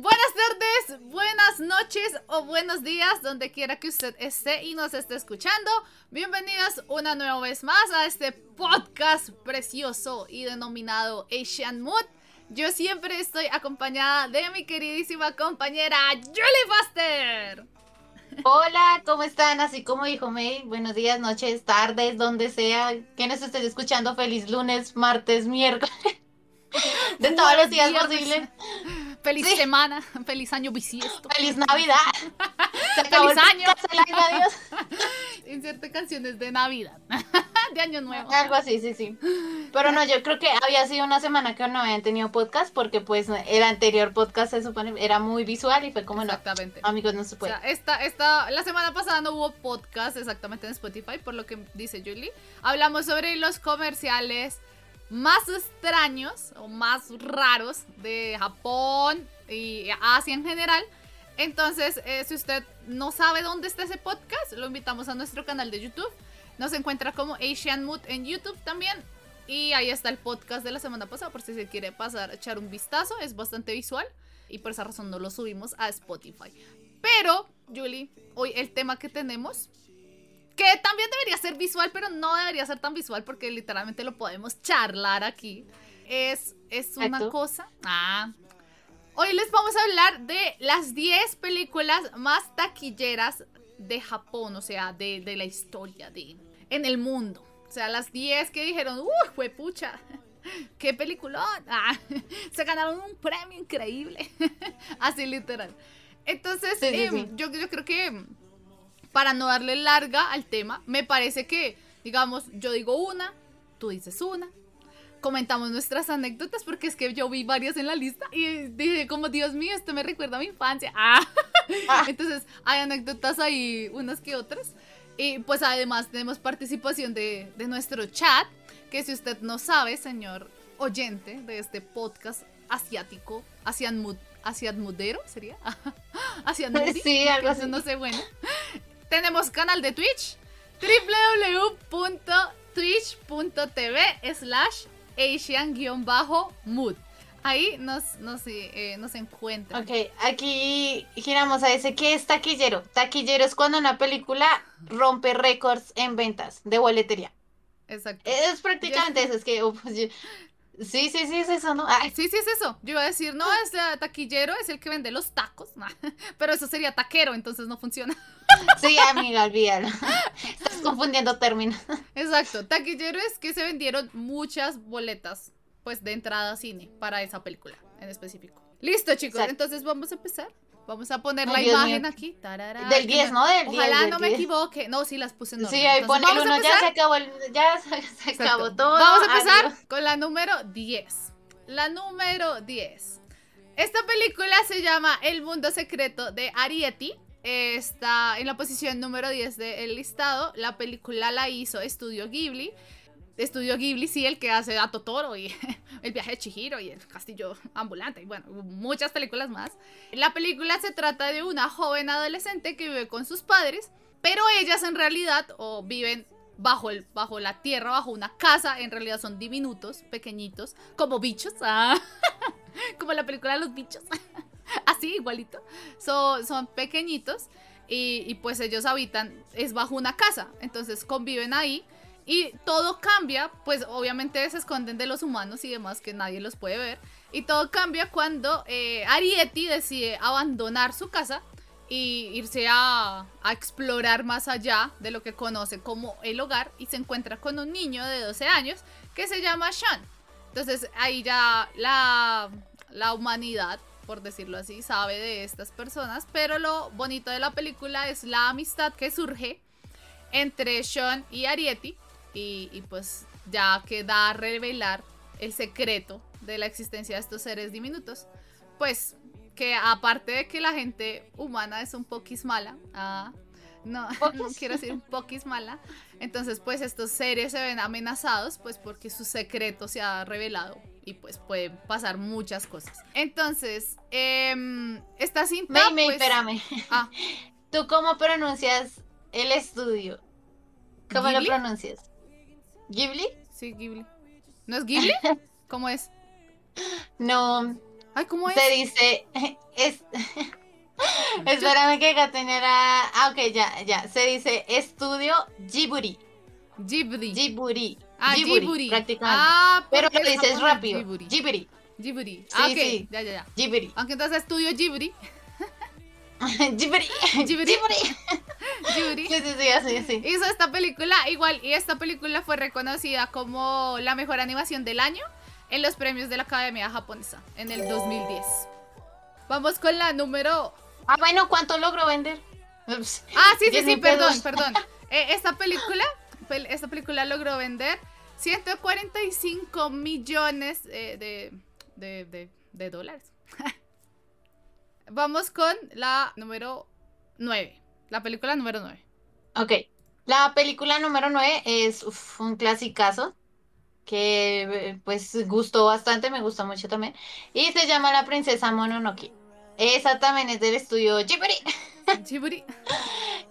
Buenas tardes, buenas noches o buenos días, donde quiera que usted esté y nos esté escuchando. Bienvenidos una nueva vez más a este podcast precioso y denominado Asian Mood. Yo siempre estoy acompañada de mi queridísima compañera Julie Foster. Hola, ¿cómo están? Así como dijo May, buenos días, noches, tardes, donde sea que nos estés escuchando. Feliz lunes, martes, miércoles. De todos los días posibles. Feliz semana, feliz año bisiesto. Feliz Navidad. feliz año. Inserte canciones de Navidad, de Año Nuevo. Algo así, sí, sí. Pero no, yo creo que había sido una semana que no habían tenido podcast porque pues el anterior podcast se supone era muy visual y fue como exactamente. amigos, no se puede. O sea, esta, esta, la semana pasada no hubo podcast exactamente en Spotify, por lo que dice Julie. Hablamos sobre los comerciales más extraños o más raros de Japón y Asia en general. Entonces, eh, si usted no sabe dónde está ese podcast, lo invitamos a nuestro canal de YouTube. Nos encuentra como Asian Mood en YouTube también. Y ahí está el podcast de la semana pasada por si se quiere pasar, echar un vistazo. Es bastante visual y por esa razón no lo subimos a Spotify. Pero, Julie, hoy el tema que tenemos que también debería ser visual, pero no debería ser tan visual porque literalmente lo podemos charlar aquí. Es, es una cosa. Ah. Hoy les vamos a hablar de las 10 películas más taquilleras de Japón, o sea, de, la historia, de, en el mundo. O sea, las 10 que dijeron, ¡Uy, fue pucha! ¡Qué peliculón! Ah, se ganaron un premio increíble. Así literal. Entonces, em, Yo, yo creo que para no darle larga al tema, me parece que, digamos, yo digo una, tú dices una, comentamos nuestras anécdotas porque es que yo vi varias en la lista y dije como Dios mío, esto me recuerda a mi infancia. Ah. ah. Entonces hay anécdotas ahí unas que otras. Y pues además tenemos participación de, de nuestro chat, que si usted no sabe, señor oyente de este podcast asiático, asiatmudero, sería, asian sí, algo así. no sé, bueno, tenemos canal de Twitch, www.twitch.tv slash asian-mood. Ahí nos, nos, eh, nos encuentran. Ok, aquí giramos a ese. ¿Qué es taquillero? Taquillero es cuando una película rompe récords en ventas de boletería. Exacto. Es prácticamente eso. Es que pues, Sí, sí, sí, es eso, ¿no? Sí, sí, es eso. Yo iba a decir, no, es taquillero, es el que vende los tacos. Pero eso sería taquero, entonces no funciona. Sí, amiga, olvídalo. Estás confundiendo términos. Exacto. Taquillero es que se vendieron muchas boletas, pues, de entrada a cine para esa película en específico. Listo, chicos. Entonces vamos a empezar. Vamos a poner la imagen aquí. Del 10, ¿no? Del Ojalá no me equivoque. No, sí las puse en orden. Sí, ahí pone el uno, ya se acabó, ya se, acabó todo. Vamos a empezar con la número 10. La número 10. Esta película se llama El mundo secreto de Arieti. Está en la posición número 10 del listado. La película la hizo Estudio Ghibli. Estudio Ghibli, sí, el que hace a Totoro y El viaje de Chihiro y El castillo ambulante y bueno, muchas películas más. La película se trata de una joven adolescente que vive con sus padres, pero ellas en realidad o viven bajo, el, bajo la tierra, bajo una casa, en realidad son diminutos, pequeñitos, como bichos, ah, como la película de los bichos, así igualito, son, son pequeñitos y, y pues ellos habitan, es bajo una casa, entonces conviven ahí y todo cambia, pues obviamente se esconden de los humanos y demás que nadie los puede ver. Y todo cambia cuando eh, decide abandonar su casa y irse a, explorar más allá de lo que conoce como el hogar y se encuentra con un niño de 12 años que se llama Sean. Entonces ahí ya la, la humanidad, por decirlo así, sabe de estas personas, pero lo bonito de la película es la amistad que surge entre Sean y Arieti y, pues ya queda a revelar el secreto de la existencia de estos seres diminutos. Pues que aparte de que la gente humana es un poquis mala, ah, no, no quiero decir un poquis mala, entonces pues estos seres se ven amenazados pues porque su secreto se ha revelado y pues pueden pasar muchas cosas. Entonces, eh, esta cinta... pues, espérame. Ah. ¿Tú cómo pronuncias el estudio? ¿Cómo lo pronuncias? ¿Ghibli? Sí, Ghibli. ¿No es Ghibli? ¿Cómo es? No, Ay, ¿cómo es? Se dice. Es, espérame que la. Ah, ok, ya, ya. Se dice estudio Jiburi. Ghibli. Jiburi. ah, Jiburi, Ghibli. prácticamente. Ah, Pero lo es dices rápido. Ghibli. Jiburi. Ghibli. Sí, Ah, ok. sí. Ya, ya, ya. Jiburi. Aunque entonces estudio Ghibli. Jiburi. Ghibli. Jiburi. Ghibli. Sí, sí, sí, así, así. Hizo esta película igual y esta película fue reconocida como la mejor animación del año en los premios de la Academia Japonesa en el 2010. Vamos con la número... Ah, bueno, ¿cuánto logró vender? Ups. Ah, sí, sí, sí, perdón, perdón. Eh, esta película, pel- esta película logró vender 145 millones eh, de, de, de- de dólares. Vamos con la número 9. La película número 9. Ok. La película número 9 es uf, un clasicazo que eh, pues gustó bastante, me gustó mucho también. Y se llama La Princesa Mononoke. Esa también es del estudio Ghibli. Ghibli.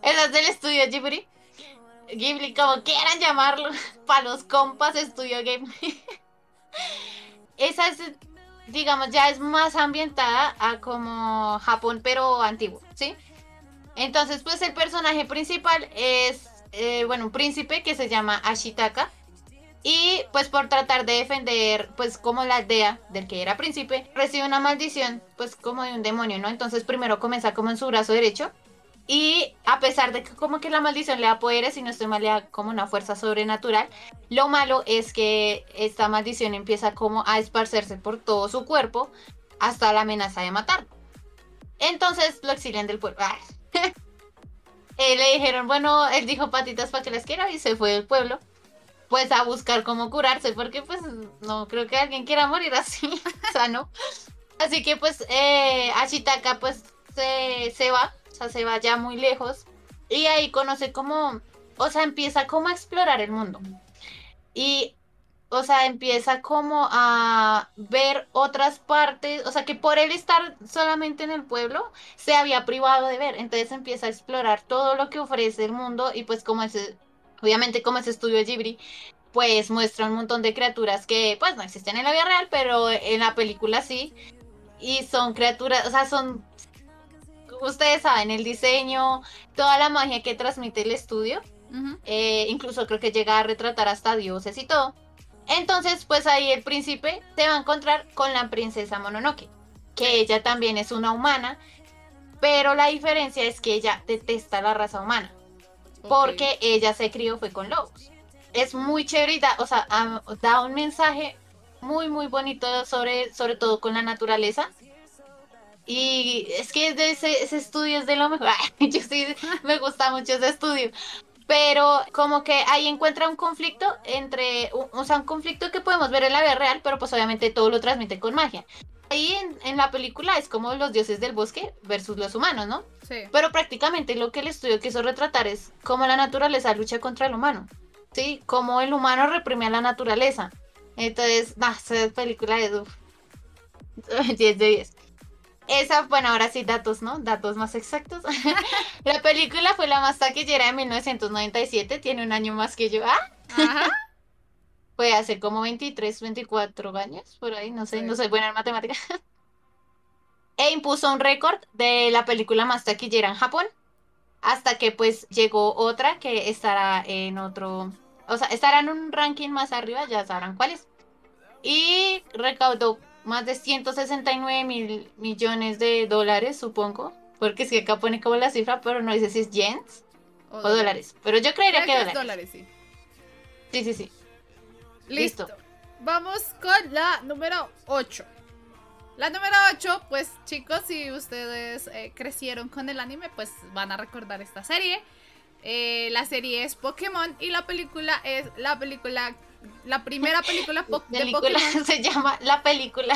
Esa es del estudio Ghibli. Ghibli, como quieran llamarlo, para los compas, estudio Ghibli. Esa es, digamos, ya es más ambientada a como Japón, pero antiguo, ¿sí? Entonces, pues el personaje principal es, eh, bueno, un príncipe que se llama Ashitaka. Y pues por tratar de defender, pues como la aldea del que era príncipe, recibe una maldición, pues como de un demonio, ¿no? Entonces primero comienza como en su brazo derecho. Y a pesar de que como que la maldición le da poderes y no estoy mal, le da como una fuerza sobrenatural, lo malo es que esta maldición empieza como a esparcerse por todo su cuerpo hasta la amenaza de matar. Entonces lo exilian del pueblo. Eh, le dijeron, bueno, él dijo patitas para que las quiera y se fue del pueblo. Pues a buscar cómo curarse, porque pues no creo que alguien quiera morir así, sano. Así que pues eh, Ashitaka pues se, se va, o sea, se va ya muy lejos. Y ahí conoce como, o sea, empieza como a explorar el mundo. Y, o sea, empieza como a ver otras partes, o sea, que por él estar solamente en el pueblo, se había privado de ver. Entonces empieza a explorar todo lo que ofrece el mundo y pues como ese, obviamente como ese estudio Ghibli, pues muestra un montón de criaturas que pues no existen en la vida real, pero en la película sí. Y son criaturas, o sea, son, ustedes saben, el diseño, toda la magia que transmite el estudio. Eh, incluso creo que llega a retratar hasta dioses y todo. Entonces, pues ahí el príncipe se va a encontrar con la princesa Mononoke, que ella también es una humana, pero la diferencia es que ella detesta la raza humana, porque ella se crió fue con lobos. Es muy chévere y da, o sea, da un mensaje muy, muy bonito sobre, sobre todo con la naturaleza. Y es que ese, ese estudio es de lo mejor. Yo sí, me gusta mucho ese estudio pero como que ahí encuentra un conflicto entre, o sea, un conflicto que podemos ver en la vida real, pero pues obviamente todo lo transmite con magia. Ahí en, en la película es como los dioses del bosque versus los humanos, ¿no? Sí. Pero prácticamente lo que el estudio quiso retratar es cómo la naturaleza lucha contra el humano, ¿sí? Cómo el humano reprime a la naturaleza. Entonces, nah, esa película es uf, 10 de 10. Esa, bueno, ahora sí, datos, ¿no? Datos más exactos. la película fue la más taquillera de 1997, tiene un año más que yo. Ah, Ajá. fue hace como 23, 24 años, por ahí, no sé, Sí. no soy buena en matemáticas. e impuso un récord de la película más taquillera en Japón, hasta que pues llegó otra que estará en otro, o sea, estará en un ranking más arriba, ya sabrán cuál es. Y recaudó más de 169 mil millones de dólares, supongo, porque es que acá pone como la cifra, pero no dice si es yens o dólares, pero yo creería Creo que que es dólares. dólares, sí. Sí, sí, sí. Listo. Listo. Vamos con la número 8. La número 8, pues chicos, si ustedes eh, crecieron con el anime, pues van a recordar esta serie. Eh, la serie es Pokémon y la película es la película, la primera película po- de película Pokémon. se llama La Película.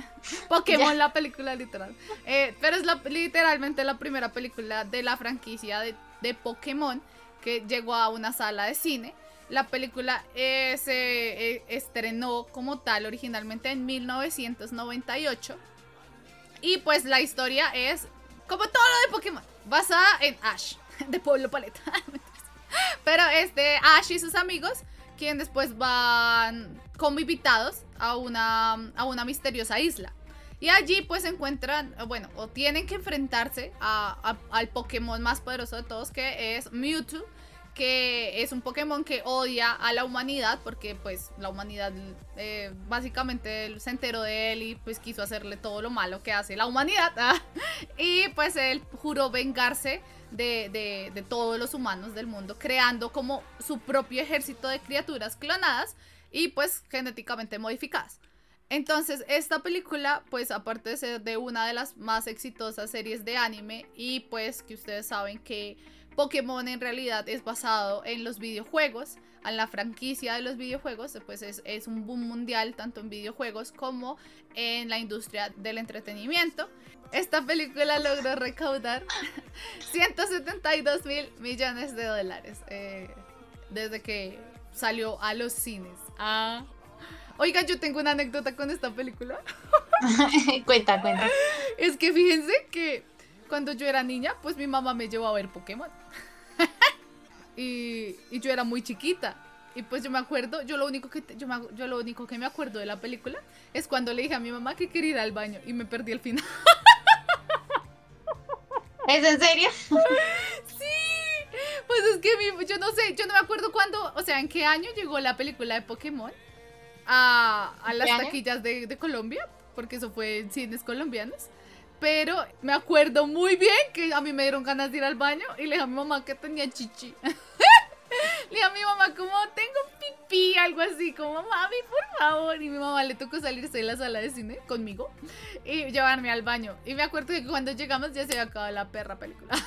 Pokémon, Ya. la película literal. Eh, pero es la, literalmente la primera película de la franquicia de, de Pokémon que llegó a una sala de cine. La película eh, se eh, estrenó como tal originalmente en 1998. Y pues la historia es, como todo lo de Pokémon, basada en Ash, de Pueblo Paleta. Pero este Ash y sus amigos, quienes después van como invitados a una, a una misteriosa isla. Y allí pues encuentran, bueno, o tienen que enfrentarse a, al Pokémon más poderoso de todos, que es Mewtwo, que es un Pokémon que odia a la humanidad, porque pues la humanidad eh, básicamente se enteró de él y pues quiso hacerle todo lo malo que hace la humanidad. y pues él juró vengarse de, de, de todos los humanos del mundo, creando como su propio ejército de criaturas clonadas y pues genéticamente modificadas. Entonces, esta película, pues aparte de ser de una de las más exitosas series de anime, y pues que ustedes saben que Pokémon en realidad es basado en los videojuegos, en la franquicia de los videojuegos, pues es, es un boom mundial tanto en videojuegos como en la industria del entretenimiento. Esta película logró recaudar 172 mil millones de dólares eh, desde que salió a los cines. Ah. Oiga, yo tengo una anécdota con esta película. cuenta, cuenta. Es que fíjense que cuando yo era niña, pues mi mamá me llevó a ver Pokémon. y, y, yo era muy chiquita. Y pues yo me acuerdo, yo lo único que yo, me, yo lo único que me acuerdo de la película es cuando le dije a mi mamá que quería ir al baño y me perdí el final. ¿Es en serio? sí. Pues es que yo no sé, yo no me acuerdo cuándo, o sea, en qué año llegó la película de Pokémon a, a las taquillas de, de Colombia, porque eso fue en cines colombianos. Pero me acuerdo muy bien que a mí me dieron ganas de ir al baño y le dije a mi mamá que tenía chichi. le dije a mi mamá como tengo pipí, algo así, como mami, por favor. Y mi mamá le tocó salirse de la sala de cine conmigo y llevarme al baño. Y me acuerdo que cuando llegamos ya se había acabado la perra película.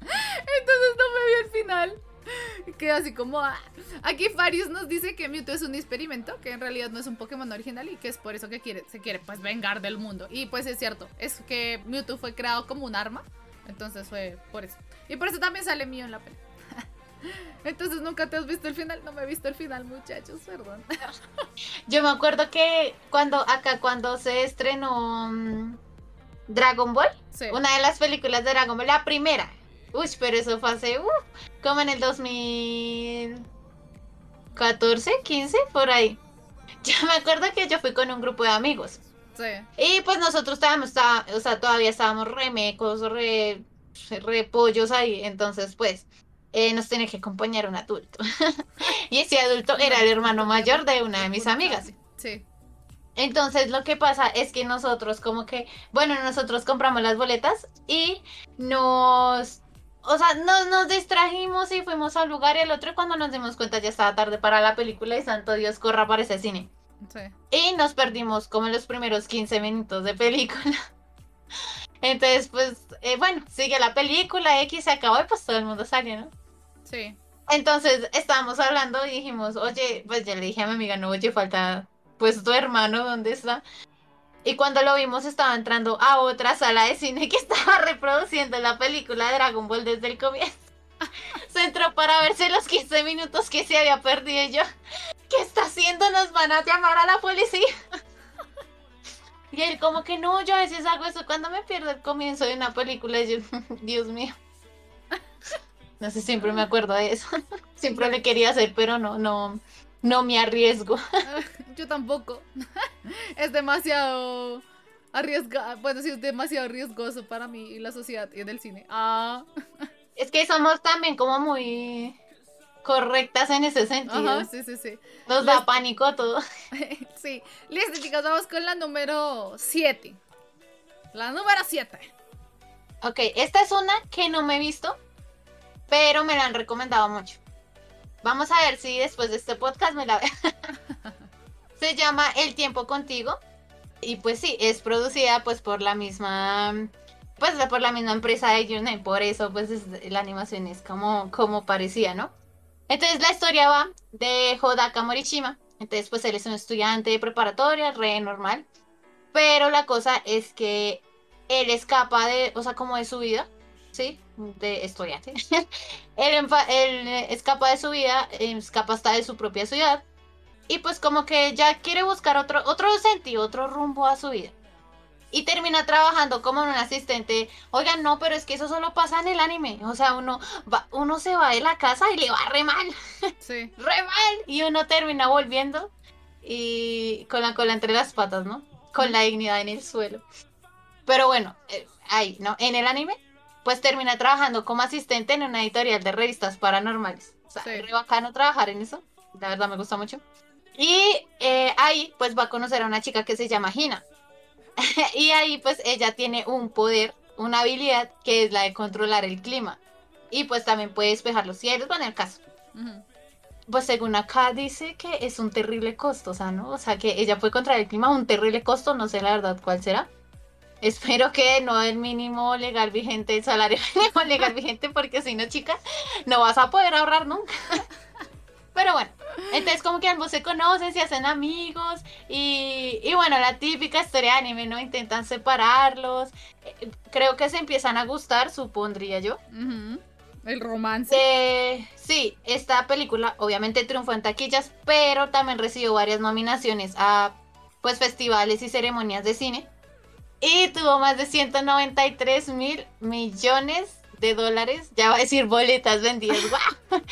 Entonces no me vi el final. Quedó así como. Ah. Aquí Farius nos dice que Mewtwo es un experimento, que en realidad no es un Pokémon original y que es por eso que quiere, se quiere pues vengar del mundo. Y pues es cierto, es que Mewtwo fue creado como un arma. Entonces fue por eso. Y por eso también sale mío en la peli. Entonces nunca te has visto el final. No me he visto el final, muchachos, perdón. Yo me acuerdo que cuando acá cuando se estrenó mm, Dragon Ball, una de las películas de Dragon Ball, la primera, Uy, pero eso fue hace, uh, como en el 2014, 15, por ahí. Ya me acuerdo que yo fui con un grupo de amigos. Sí. Y pues nosotros estábamos, o sea, todavía estábamos remecos, re, re pollos ahí. Entonces, pues, eh, nos tenía que acompañar un adulto. y ese adulto era el hermano mayor de una de mis amigas. Sí. Entonces lo que pasa es que nosotros como que, bueno, nosotros compramos las boletas y nos o sea, nos, nos distrajimos y fuimos al lugar y el otro cuando nos dimos cuenta ya estaba tarde para la película y santo Dios corra para ese cine. Sí. Y nos perdimos como los primeros 15 minutos de película. Entonces, pues, eh, bueno, sigue la película, X se acabó y pues todo el mundo salió, ¿no? Sí. Entonces estábamos hablando y dijimos, oye, pues ya le dije a mi amiga, no, oye, falta pues tu hermano, ¿dónde está? Y cuando lo vimos estaba entrando a otra sala de cine que estaba reproduciendo la película de Dragon Ball desde el comienzo. Se entró para verse los 15 minutos que se había perdido y yo. ¿Qué está haciendo? Nos van a llamar a la policía. Y él como que no, yo a veces hago eso cuando me pierdo el comienzo de una película. Yo, Dios mío. No sé, siempre me acuerdo de eso. Siempre le quería hacer, pero no, no, no me arriesgo. Yo tampoco. Es demasiado arriesgado. Bueno, sí, es demasiado riesgoso para mí y la sociedad y en el cine. Ah. Es que somos también como muy correctas en ese sentido. Ajá, sí, sí, sí. Nos da pánico todo. sí. Listo, chicos, vamos con la número 7. La número 7. Ok, esta es una que no me he visto, pero me la han recomendado mucho. Vamos a ver si después de este podcast me la. Se llama El tiempo contigo. Y pues sí, es producida pues por la misma pues por la misma empresa de Yuna por eso pues la animación es como, como parecía, ¿no? Entonces la historia va de Hodaka Morishima. Entonces pues él es un estudiante de preparatoria, re normal. Pero la cosa es que él escapa de, o sea, como de su vida, ¿sí? de estudiante. él, él, escapa de su vida, escapa hasta de su propia ciudad. Y pues como que ya quiere buscar otro, otro sentido, otro rumbo a su vida. Y termina trabajando como un asistente. Oigan, no, pero es que eso solo pasa en el anime. O sea, uno, va, uno se va de la casa y le va re mal. Sí. re mal. Y uno termina volviendo y con la cola entre las patas, ¿no? con la dignidad en el suelo. Pero bueno, eh, ahí, ¿no? En el anime, pues termina trabajando como asistente en una editorial de revistas paranormales. O sea, Sí. es re bacano trabajar en eso. La verdad me gusta mucho. Y eh, ahí, pues va a conocer a una chica que se llama Hina. y ahí, pues ella tiene un poder, una habilidad que es la de controlar el clima. Y pues también puede despejar los cielos, bueno, en el caso. Ujú. Pues según acá dice que es un terrible costo, o sea, ¿no? O sea, que ella puede controlar el clima, un terrible costo, no sé la verdad cuál será. Espero que no el mínimo legal vigente, el salario mínimo legal vigente, porque si no, chicas, no vas a poder ahorrar nunca. Pero bueno, entonces como que ambos se conocen, se hacen amigos y, y bueno, la típica historia de anime, ¿no? Intentan separarlos. Eh, Creo que se empiezan a gustar, supondría yo. El romance. Eh, sí, esta película obviamente triunfó en taquillas, pero también recibió varias nominaciones a pues festivales y ceremonias de cine. Y tuvo más de 193 mil millones de dólares. Ya va a decir boletas vendidas. ¡guau!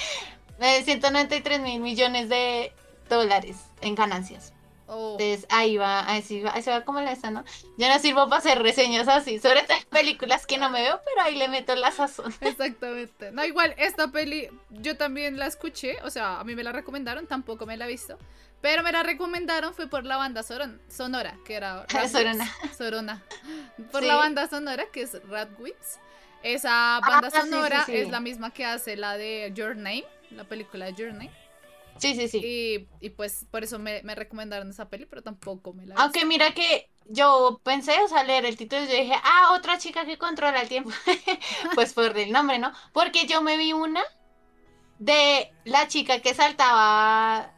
Eh, 193 mil millones de dólares en ganancias. Oh. Entonces ahí va, ahí, sí va, ahí se va como la ¿no? Yo no sirvo para hacer reseñas así, sobre en películas que no me veo, pero ahí le meto la sazón. Exactamente. No, igual, esta peli yo también la escuché, o sea, a mí me la recomendaron, tampoco me la he visto, pero me la recomendaron fue por la banda soron- sonora, que era Radwimps. Sorona. Sorona. Por Sí. la banda sonora, que es Radwimps. Esa banda sí, sí, sonora sí. es la misma que hace la de Your Name, la película Your Name. Sí, sí, sí. Y, y pues por eso me, me recomendaron esa peli, pero tampoco me la Aunque mira que yo pensé, o sea, leer el título y yo dije, ah, otra chica que controla el tiempo. pues por el nombre, ¿no? Porque yo me vi una de la chica que saltaba.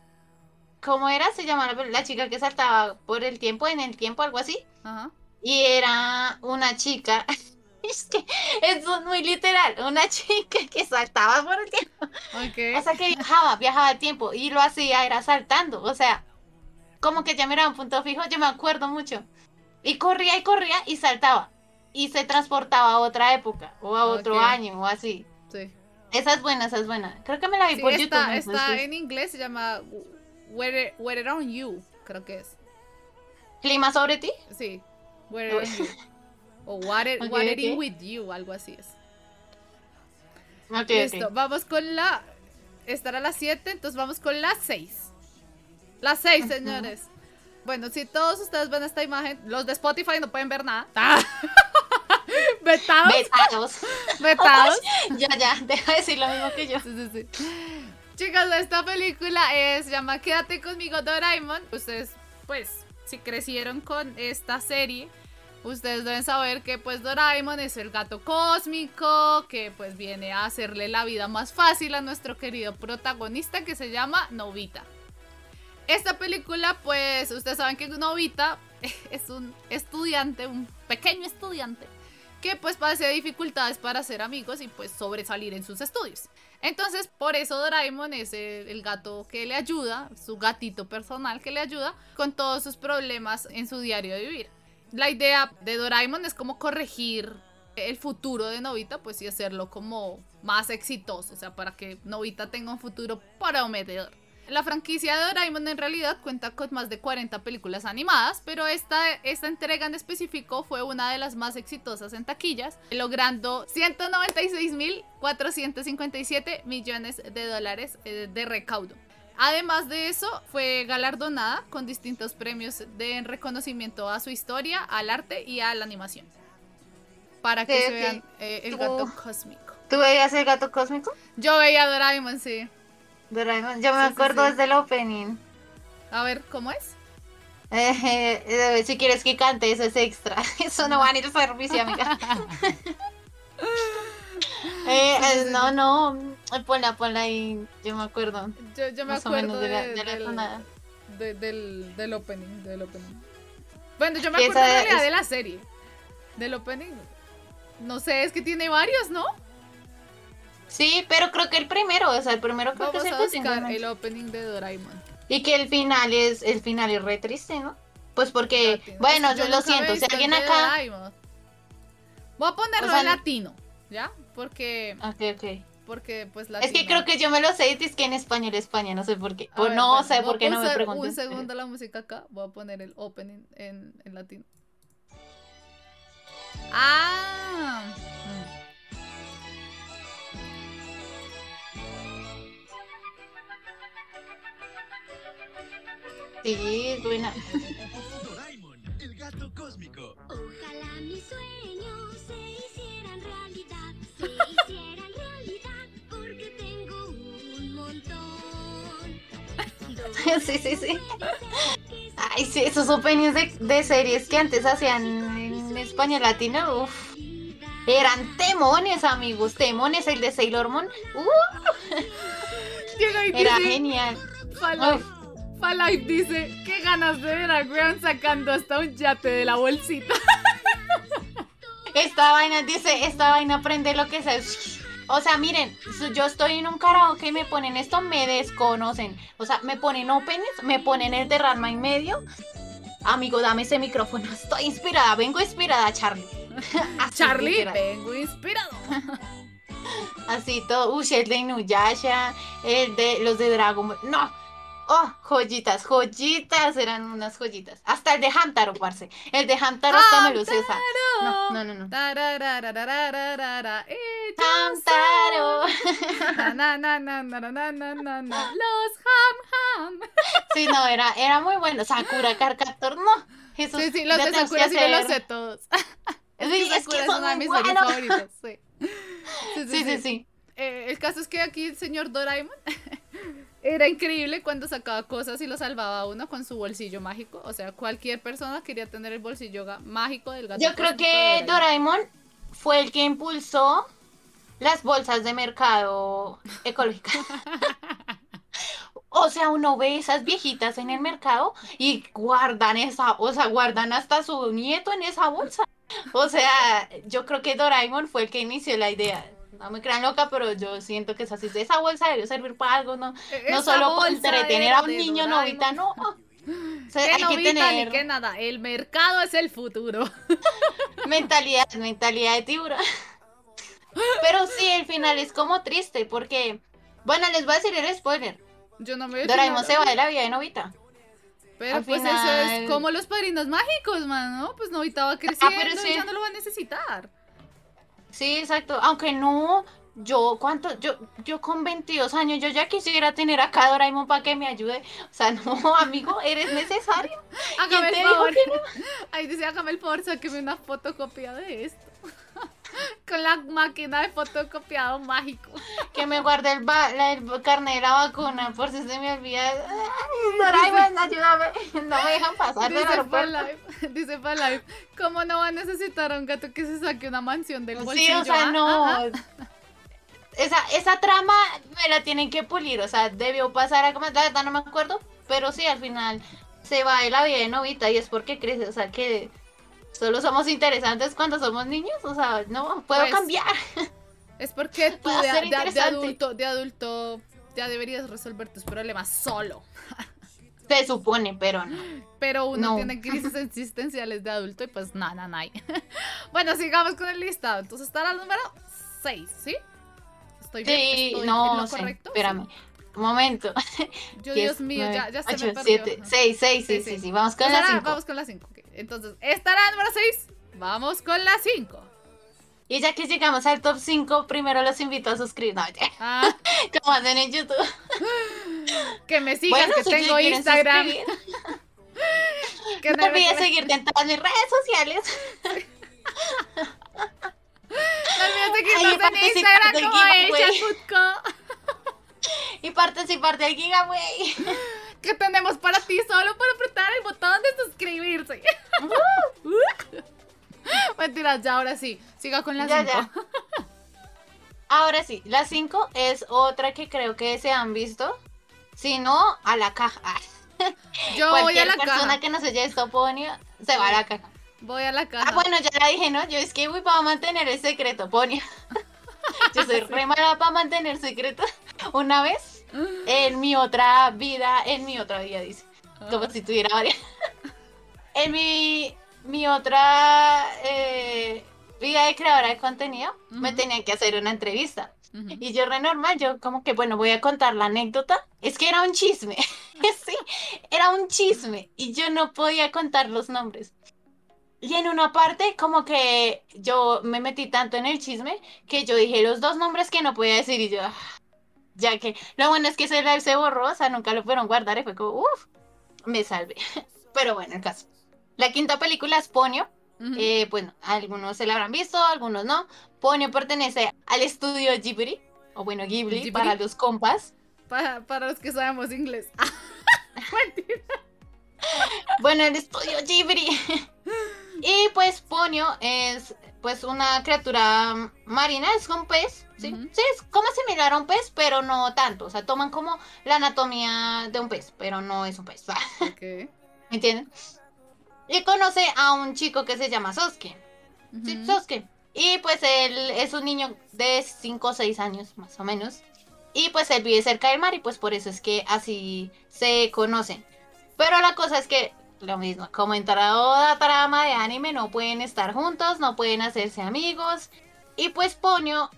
¿Cómo era? Se llamaba la, chica que saltaba por el tiempo, en el tiempo, algo así. Ajá. Y era una chica. Es que es muy literal, una chica que saltaba por el tiempo. Ok. O sea que viajaba, viajaba el tiempo y lo hacía era saltando. O sea, como que ya me era un punto fijo, yo me acuerdo mucho. Y corría y corría y saltaba. Y se transportaba a otra época o a otro año o así. Sí. Esa es buena, esa es buena. Creo que me la vi Sí, por está, YouTube. está en inglés, se llama Where, Where It On You, creo que es. ¿Clima sobre ti? Sí, Where It On You. O What It, What It In. With You, algo así es. Ok, Listo, vamos con la... Esta era la 7, entonces vamos con la 6. La 6, Ujú. señores. Bueno, si todos ustedes ven esta imagen, los de Spotify no pueden ver nada. Vetados, Besados. vetados. ya, ya, deja de decir lo mismo que yo. Sí, sí, sí. Chicos, esta película es llama Quédate conmigo Doraemon. Ustedes, pues, si crecieron con esta serie, ustedes deben saber que pues Doraemon es el gato cósmico que pues viene a hacerle la vida más fácil a nuestro querido protagonista que se llama Novita. Esta película, pues, ustedes saben que Novita es un estudiante, un pequeño estudiante que pues padece dificultades para ser amigos y pues sobresalir en sus estudios. Entonces, por eso Doraemon es el, gato que le ayuda, su gatito personal que le ayuda con todos sus problemas en su diario de vivir. La idea de Doraemon es como corregir el futuro de Novita, pues y hacerlo como más exitoso, o sea, para que Novita tenga un futuro prometedor. La franquicia de Doraemon en realidad cuenta con más de 40 películas animadas, pero esta, esta entrega en específico fue una de las más exitosas en taquillas, logrando 196.457 millones de dólares eh, de recaudo. Además de eso, fue galardonada con distintos premios de reconocimiento a su historia, al arte y a la animación. Para que se vean eh, el gato cósmico. ¿Tú veías el gato cósmico? Yo veía Doraemon, sí. Doraemon. Yo me Sí, sí, acuerdo sí. desde el opening. A ver, ¿cómo es? Eh, eh, si quieres que cante, eso es extra. Eso no va a ir servicio, amiga. Eh, eh, no, no. eh, Ponla, ponla ahí. Yo me acuerdo. Yo, yo me Más o acuerdo menos de la, de- de la del, de- del, del opening, del opening. Bueno, yo me acuerdo realidad es- de la serie. Del opening. No sé, es que tiene varios, ¿no? Sí, pero creo que el primero, o sea, el primero creo Vamos que es a el buscar mente. el opening de Doraemon. Y que el final es, el final es re triste, ¿no? Pues porque, Latino. bueno, yo lo siento, si alguien acá. Doraemon. Voy a ponerlo O sea, en latino, ¿ya? Porque Ok, ok. porque pues Es que creo que yo me lo sé y es que en español España, no sé por qué. A ver, no sé por a qué no me preguntan. Un segundo la música acá. Voy a poner el opening en, en latino. Ah. Sí, es buena. Doraemon, el gato cósmico. Ojalá mis sueños se hicieran realidad, se hicieran realidad, porque tengo un montón. Sí, sí, sí. Ay, sí, esos openings de, de series que antes hacían en España Latina, uff. Eran temones, amigos, temones, el de Sailor Moon. Uh, era genial. Uf. Falife dice, qué ganas de ver a Graham sacando hasta un yate de la bolsita. Esta vaina, dice, esta vaina prende lo que sea. O sea, miren, yo estoy en un karaoke y me ponen esto, me desconocen. O sea, me ponen openings, me ponen el de Ranma en medio. Amigo, dame ese micrófono. Estoy inspirada, vengo inspirada, Charlie. Así, Charlie, vengo inspirado. Así todo. Uy, el de Inuyasha, el de los de Dragon Ball. No. Oh, joyitas, joyitas, eran unas joyitas. Hasta el de Hamtaro, parce. El de Hamtaro hasta me lo. No, no, no, no. Eh, Hamtaro. Los Ham Ham. Sí, no, era, era muy bueno. Sakura Carcator, no. Jesús, sí, sí, los de Sakura sí los sé todos. Sí, es que son una de mis series favoritas. Sí, sí, sí. sí. Eh, el caso es que aquí el señor Doraemon era increíble cuando sacaba cosas y lo salvaba uno con su bolsillo mágico. O sea, cualquier persona quería tener el bolsillo mágico del gato. Yo creo que Doraemon fue el que impulsó las bolsas de mercado ecológicas. O sea, uno ve esas viejitas en el mercado y guardan esa, o sea, guardan hasta su nieto en esa bolsa. O sea, yo creo que Doraemon fue el que inició la idea. No me crean loca, pero yo siento que es así. Esa bolsa debió servir para algo, ¿no? No solo para entretener a un niño novita, no. O sea, Que hay no que Vita ni tener que nada. El mercado es el futuro. mentalidad, mentalidad de tiburón. Pero sí, el final es como triste porque, bueno, les voy a decir el spoiler. Yo no me voy Doraemon se va de la vida de Novita. Pero al pues eso final- es como los padrinos mágicos, man, ¿no? Pues Novita va creciendo pero y sí. ya no lo va a necesitar. Sí, exacto. Aunque no, yo, ¿cuánto? Yo, yo con 22 años, yo ya quisiera tener acá a Doraemon para que me ayude. O sea, no, amigo, eres necesario. Hágame el favor. que Ahí dice, hágame el favor, sáqueme una fotocopia de esto. Con la máquina de fotocopiado mágico. Que me guarde el, el carnet de la vacuna por si se me olvida. Ay, Doraemon, ayúdame. No me dejan pasar del Dice aeropuerto. Life, dice Life, ¿cómo no va a necesitar a un gato que se saque una mansión del Sí, bolsillo? o sea, ah? no. Ajá. Esa, esa trama me la tienen que pulir. O sea, debió pasar a como. La verdad no me acuerdo. Pero sí, al final se va de la vida de novita y es porque crece. O sea, que solo somos interesantes cuando somos niños. O sea, no puedo Pues, cambiar. Es porque tú de, de- de adulto, de adulto ya deberías resolver tus problemas solo. Se supone, pero no. Pero uno No. tiene crisis existenciales de adulto y pues nada, nada. bueno, sigamos con el listado. Entonces está la número 6, ¿sí? Estoy bien, Sí, estoy en no lo sé. correcto. Espérame. Un momento. Yo, Diez, Dios mío, nueve, ya, ya se ocho, me perdió. siete, Ajá. seis, seis, sí, Sí, sí. Vamos con Entonces, la ahora cinco. Vamos con la 5. Entonces, esta la número 6. Vamos con la 5. Y ya que llegamos al top 5, primero los invito a suscribir. No, ya. Ah, Como hacen en YouTube. que me sigas, Bueno, que si tengo Instagram. Que No olvides me- seguirte en todas mis redes sociales. No olvides seguirnos en Instagram como el giveaway. Chatbutco. y participar del giveaway. Que tenemos para ti solo por apretar el botón de suscribirse. Mentiras, ya ahora sí. Siga con la Ya, 5. ya. Ahora sí, la 5 es otra que creo que se han visto. Si no, a la caja. Ah, Yo voy a la persona caja. que no se haya esto Ponia, se va a la caja. Voy a la caja. Ah, bueno, ya la dije, ¿no? Yo es que voy para mantener el secreto, Ponia. Yo soy re mala para mantener secreto. Una vez, en mi otra vida, en mi otra vida, dice. Como si tuviera varias. En mi, mi otra eh, vida de creadora de contenido, me Ujú. tenían que hacer una entrevista. Ujú. Y yo re normal, yo como que, bueno, voy a contar la anécdota. Es que era un chisme, sí, era un chisme y yo no podía contar los nombres. Y en una parte como que yo me metí tanto en el chisme que yo dije los dos nombres que no podía decir y yo, ah, ya que lo bueno es que ese live se borró, o sea, nunca lo fueron guardar y fue como, uff, me salvé. Pero bueno, el caso. La quinta película es Ponyo. Ujú. Eh, bueno, algunos se la habrán visto, algunos no. Ponyo pertenece al estudio Ghibli, o bueno, Ghibli, ¿Ghibli? para los compas. Pa- para los que sabemos inglés. Bueno, el estudio Ghibli. y pues Ponyo es pues una criatura marina, es un pez, ¿sí? Sí, es como similar a un pez, pero no tanto. O sea, toman como la anatomía de un pez, pero no es un pez. ¿Me entienden? Y conoce a un chico que se llama Sosuke. Sí. Sosuke. Y pues él es un niño de 5 o 6 años, más o menos. Y pues él vive cerca del mar y pues por eso es que así se conocen. Pero la cosa es que lo mismo, como en toda trama de anime, no pueden estar juntos, no pueden hacerse amigos. Y pues Ponyo,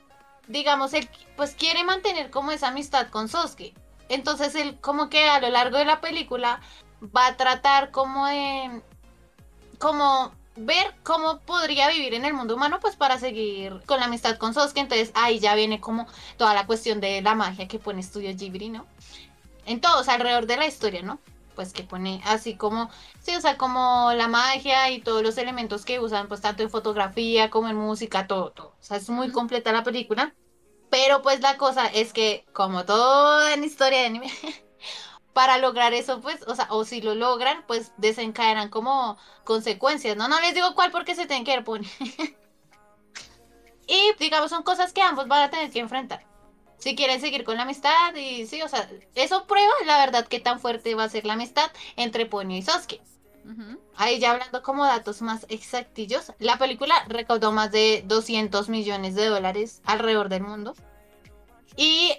digamos, él pues quiere mantener como esa amistad con Sosuke. Entonces él como que a lo largo de la película va a tratar como de... ver cómo podría vivir en el mundo humano pues para seguir con la amistad con Sosuke. Entonces ahí ya viene como toda la cuestión de la magia que pone Estudio Ghibli, ¿no? En todos, alrededor de la historia, ¿no? Pues que pone así como, sí, o sea, como la magia y todos los elementos que usan, pues tanto en fotografía como en música, todo, todo. O sea, es muy completa la película. Pero pues la cosa es que, como todo en historia de anime, para lograr eso, pues, o sea, o si lo logran, pues desencadenan como consecuencias, ¿no? No les digo cuál porque se tienen que ver pone. y digamos, son cosas que ambos van a tener que enfrentar. Si quieren seguir con la amistad y sí, o sea, eso prueba la verdad qué tan fuerte va a ser la amistad entre Ponyo y Sosuke. Ujú. Ahí ya hablando como datos más exactillos, la película recaudó más de 200 millones de dólares alrededor del mundo. Y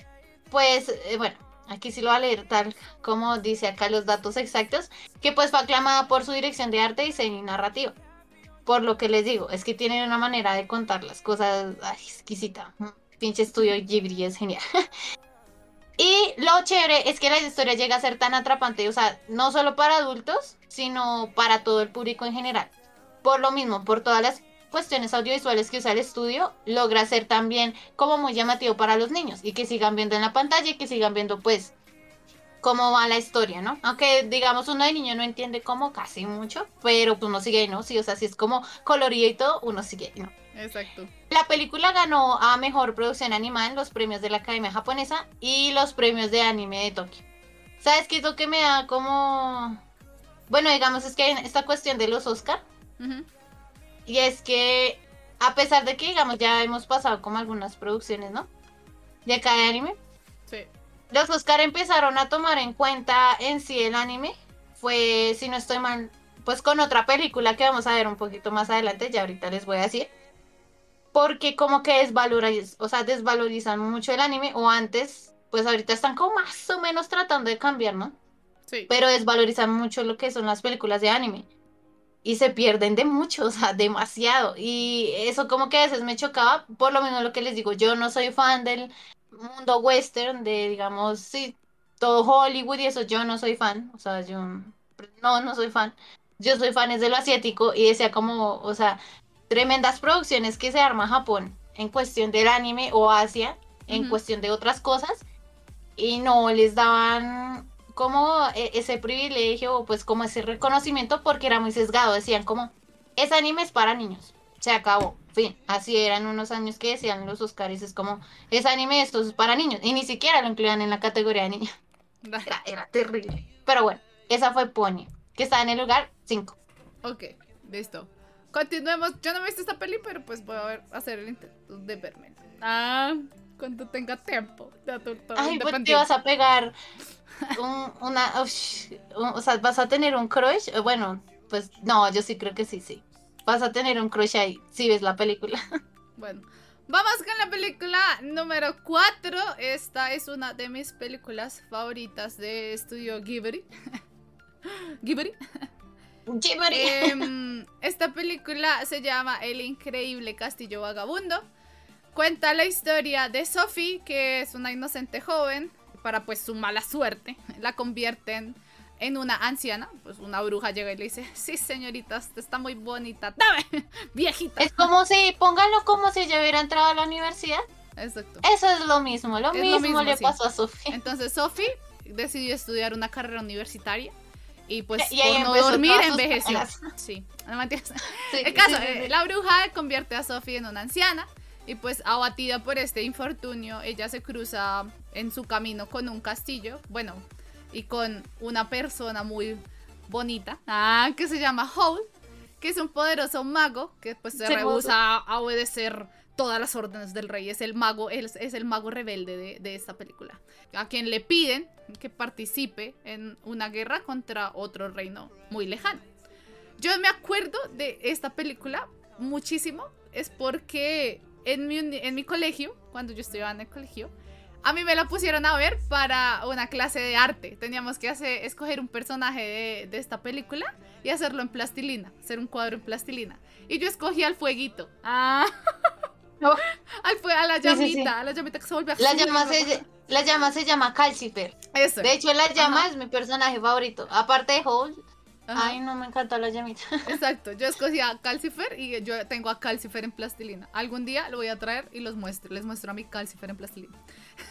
pues, eh, bueno, aquí sí lo voy a leer tal como dice acá los datos exactos, que pues fue aclamada por su dirección de arte, diseño y narrativa. Por lo que les digo, es que tienen una manera de contar las cosas ay, exquisita. Pinche estudio Ghibli es genial. Y lo chévere es que la historia llega a ser tan atrapante, o sea, no solo para adultos, sino para todo el público en general. Por lo mismo, por todas las cuestiones audiovisuales que usa el estudio, logra ser también como muy llamativo para los niños y que sigan viendo en la pantalla y que sigan viendo pues cómo va la historia, ¿no? Aunque digamos uno de niño no entiende cómo casi mucho, pero uno sigue ahí, ¿no? Sí, o sea, si es como colorido y todo, uno sigue ahí, ¿no? Exacto. La película ganó a Mejor Producción Animada en los premios de la Academia Japonesa y los premios de anime de Tokio. ¿Sabes qué es lo que me da como... Bueno, digamos, es que hay esta cuestión de los Oscar. Y es que, a pesar de que, digamos, ya hemos pasado como algunas producciones, ¿no? De acá de anime. Sí. Los Oscar empezaron a tomar en cuenta en sí el anime. Fue, si no estoy mal, pues con otra película que vamos a ver un poquito más adelante, ya ahorita les voy a decir. Porque como que desvalorizan, o sea, desvalorizan mucho el anime, o antes, pues ahorita están como más o menos tratando de cambiar, ¿no? Sí. Pero desvalorizan mucho lo que son las películas de anime. Y se pierden de mucho, o sea, demasiado. Y eso como que a veces me chocaba, por lo menos lo que les digo, yo no soy fan del mundo western, de digamos, sí, todo Hollywood y eso, yo no soy fan. O sea, yo no, no soy fan. Yo soy fan es de lo asiático y decía como, o sea, tremendas producciones que se arma Japón en cuestión del anime o Asia, en cuestión de otras cosas. Y no les daban como e- ese privilegio o pues como ese reconocimiento porque era muy sesgado. Decían como, ese anime es para niños. Se acabó. Fin. Así eran unos años que decían los Oscars. Es como, ese anime esto es para niños. Y ni siquiera lo incluían en la categoría de niños. Era, era terrible. Pero bueno, esa fue Pony, que está en el lugar 5. Ok, listo. Continuemos. Yo no he visto esta peli, pero pues voy a ver, hacer el intento de verme. Ah, cuando tenga tiempo de adulto Ay, pues te vas a pegar un, una. ush, un- o sea, vas a tener un crush. Eh, Bueno, pues no, yo sí creo que sí, sí. Vas a tener un crush ahí si ves la película. Bueno, vamos con la película número 4. Esta es una de mis películas favoritas de estudio Ghibli. Ghibli. Em, esta película se llama El increíble castillo vagabundo. cuenta la historia de Sophie, que es una inocente joven, para pues su mala suerte, la convierten en una anciana, pues una bruja llega y le dice, sí señorita, usted está muy bonita, dame, viejita. Es como si, pónganlo como si yo hubiera entrado a la universidad. Exacto. Eso es lo mismo, lo, Es lo mismo, le sí. pasó a Sofía. Entonces Sophie decidió estudiar una carrera universitaria y pues Y por no dormir envejeció. Sí, no. Sí, El caso, sí, sí, eh, sí. la bruja convierte a Sophie en una anciana y pues abatida por este infortunio, ella se cruza en su camino con un castillo, bueno, y con una persona muy bonita, ah, que se llama Howl, que es un poderoso mago que pues se rehúsa a obedecer todas las órdenes del rey, es el mago, es, es el mago rebelde de, de esta película, a quien le piden que participe en una guerra contra otro reino muy lejano. Yo me acuerdo de esta película muchísimo, es porque en mi, en mi colegio, cuando yo estudiaba en el colegio, a mí me la pusieron a ver para una clase de arte. Teníamos que hacer, escoger un personaje de, de esta película y hacerlo en plastilina, hacer un cuadro en plastilina. Y yo escogí al fueguito. Ah, No, al fue a la Sí, sí, sí. llamita, a la llamita que se vuelve La llama, se, la llama se llama Calcifer. Eso. De hecho, la llama Ajá. es mi personaje favorito. Aparte de Ajá. ay, no me encanta la llamita. Exacto, yo escogí a Calcifer y yo tengo a Calcifer en plastilina. Algún día lo voy a traer y los muestro, les muestro a mi Calcifer en plastilina.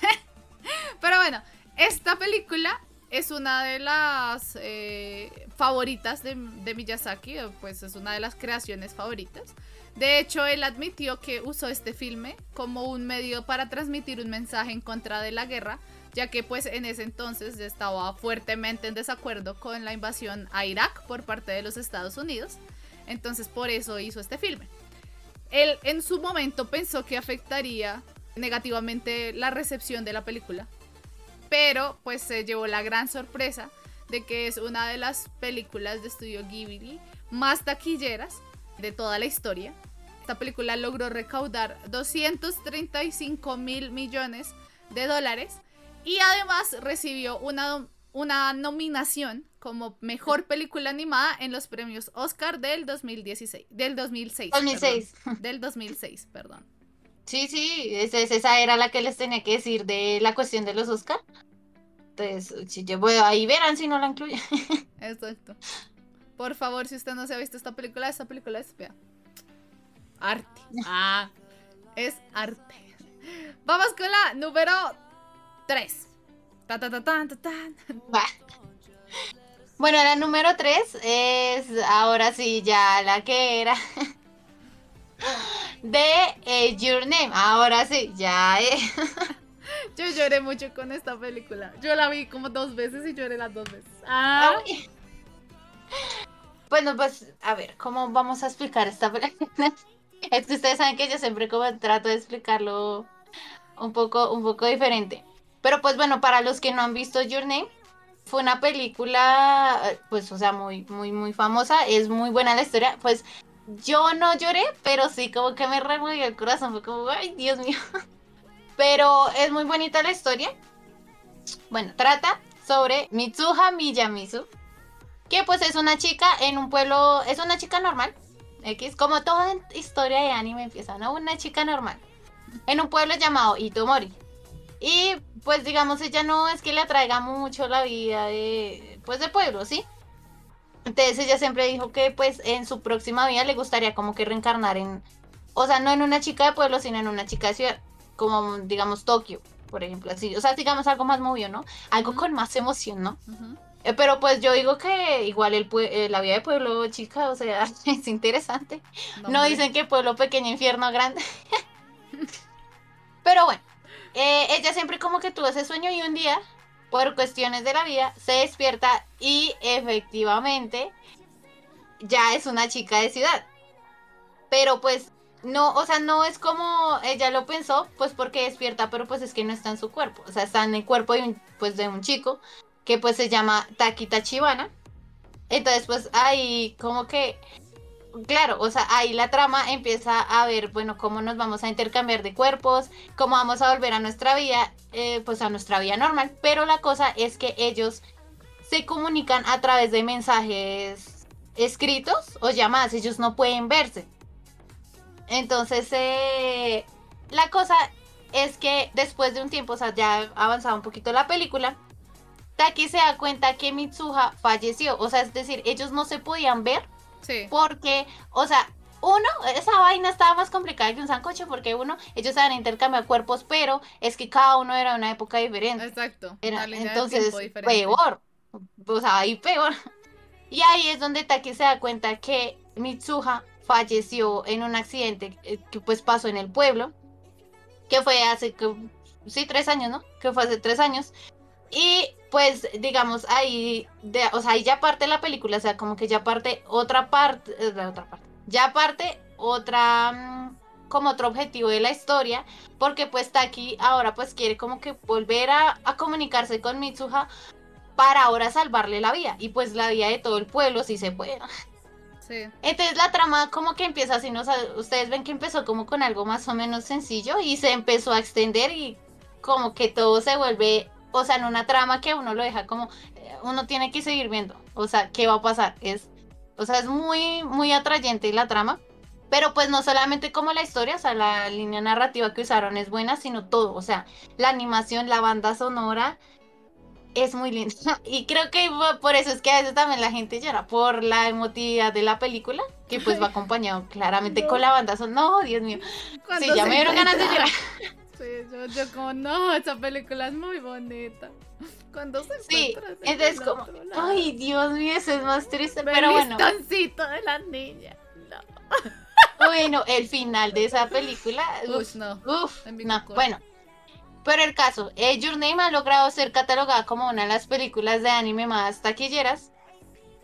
Pero bueno, esta película es una de las eh, favoritas de, de Miyazaki, pues es una de las creaciones favoritas. De hecho, él admitió que usó este filme como un medio para transmitir un mensaje en contra de la guerra, ya que pues en ese entonces estaba fuertemente en desacuerdo con la invasión a Irak por parte de los Estados Unidos. Entonces por eso hizo este filme. Él en su momento pensó que afectaría negativamente la recepción de la película, pero pues se llevó la gran sorpresa de que es una de las películas de estudio Ghibli más taquilleras de toda la historia. Esta película logró recaudar 235 mil millones de dólares y además recibió una, una nominación como mejor película animada en los premios Oscar del 2016, del 2006. 2006. perdón. del 2006, perdón. Sí, sí, esa, esa era la que les tenía que decir de la cuestión de los Oscar. Entonces, si yo voy, ahí verán si no la incluye. Exacto. Por favor, si usted no se ha visto esta película, esta película es vea, arte. Ah, es arte. Vamos con la número 3. Ta, ta, ta. Bueno, la número 3 es ahora sí ya la que era de eh, Your Name. Ahora sí, ya eh. Yo lloré mucho con esta película. Yo la vi como dos veces y lloré las dos veces. Ah, Ay. Bueno, pues a ver, ¿cómo vamos a explicar esta película? Es que ustedes saben que yo siempre como trato de explicarlo un poco, un poco diferente. Pero pues bueno, para los que no han visto Your Name, fue una película, eh, pues, o sea, muy, muy, muy famosa. Es muy buena la historia. Pues yo no lloré, pero sí como que me removió el corazón. Fue como, ay, Dios mío. Pero es muy bonita la historia. Bueno, trata sobre Mitsuha Miyamizu, que pues es una chica en un pueblo, es una chica normal. X, como toda historia de anime empieza, ¿no? Una chica normal. En un pueblo llamado Itomori. Y pues digamos, ella no es que le atraiga mucho la vida de, pues de pueblo, ¿sí? Entonces ella siempre dijo que pues en su próxima vida le gustaría como que reencarnar en, o sea, no en una chica de pueblo, sino en una chica de ciudad, como digamos Tokio, por ejemplo, así. O sea, digamos algo más movido, ¿no? Algo con más emoción, ¿no? Eh, pero pues yo digo que igual el eh, la vida de pueblo, chica, o sea, es interesante. No dicen que pueblo pequeño, infierno grande. Pero bueno, eh, ella siempre como que tuvo ese sueño y un día, por cuestiones de la vida, se despierta y efectivamente ya es una chica de ciudad. Pero pues no, o sea, no es como ella lo pensó, pues porque despierta, pero pues es que no está en su cuerpo. O sea, está en el cuerpo de un, pues, de un chico que pues se llama Takita Chibana. Entonces pues ahí como que claro, o sea, ahí la trama empieza a ver, bueno, cómo nos vamos a intercambiar de cuerpos, cómo vamos a volver a nuestra vida, eh, pues a nuestra vida normal. Pero la cosa es que ellos se comunican a través de mensajes escritos o llamadas, ellos no pueden verse. Entonces, eh, la cosa es que después de un tiempo, o sea, ya avanzaba un poquito la película, Taki se da cuenta que Mitsuha falleció. O sea, es decir, ellos no se podían ver Sí. porque, o sea, uno, esa vaina estaba más complicada que un sancocho porque uno, ellos a intercambiar cuerpos, pero es que cada uno era una época diferente. Exacto. Era- entonces, peor. O sea, ahí peor. Y ahí es donde Taki se da cuenta que Mitsuha falleció en un accidente eh, que pues pasó en el pueblo. Que fue hace, que- sí, tres años, ¿no? Que fue hace tres años. Y pues, digamos, ahí, de, o sea, ahí ya parte la película, o sea, como que ya parte otra parte, eh, la otra parte, ya parte otra, mm, como otro objetivo de la historia, porque pues Taki ahora pues quiere como que volver a, a comunicarse con Mitsuha para ahora salvarle la vida, y pues la vida de todo el pueblo si se puede. Sí. Entonces la trama como que empieza así, ¿no? O sea, ustedes ven que empezó como con algo más o menos sencillo y se empezó a extender y como que todo se vuelve, o sea, en una trama que uno lo deja como, eh, uno tiene que seguir viendo, o sea, ¿qué va a pasar? Es, o sea, es muy, muy atrayente la trama, pero pues no solamente como la historia, o sea, la línea narrativa que usaron es buena, sino todo, o sea, la animación, la banda sonora, es muy linda. Y creo que po- por eso es que a veces también la gente llora por la emotividad de la película, que pues va acompañado claramente No. con la banda sonora. No, Dios mío. Sí, ya me dieron ganas de llorar. Sí, yo, yo como, no, esa película es muy bonita. Cuando se Sí, entonces el como, ay, Dios mío, eso es más triste, pero el bueno. listoncito de la niña. No. Bueno, el final de esa película, uf, no. uf, no, bueno. Pero el caso, eh, Your Name ha logrado ser catalogada como una de las películas de anime más taquilleras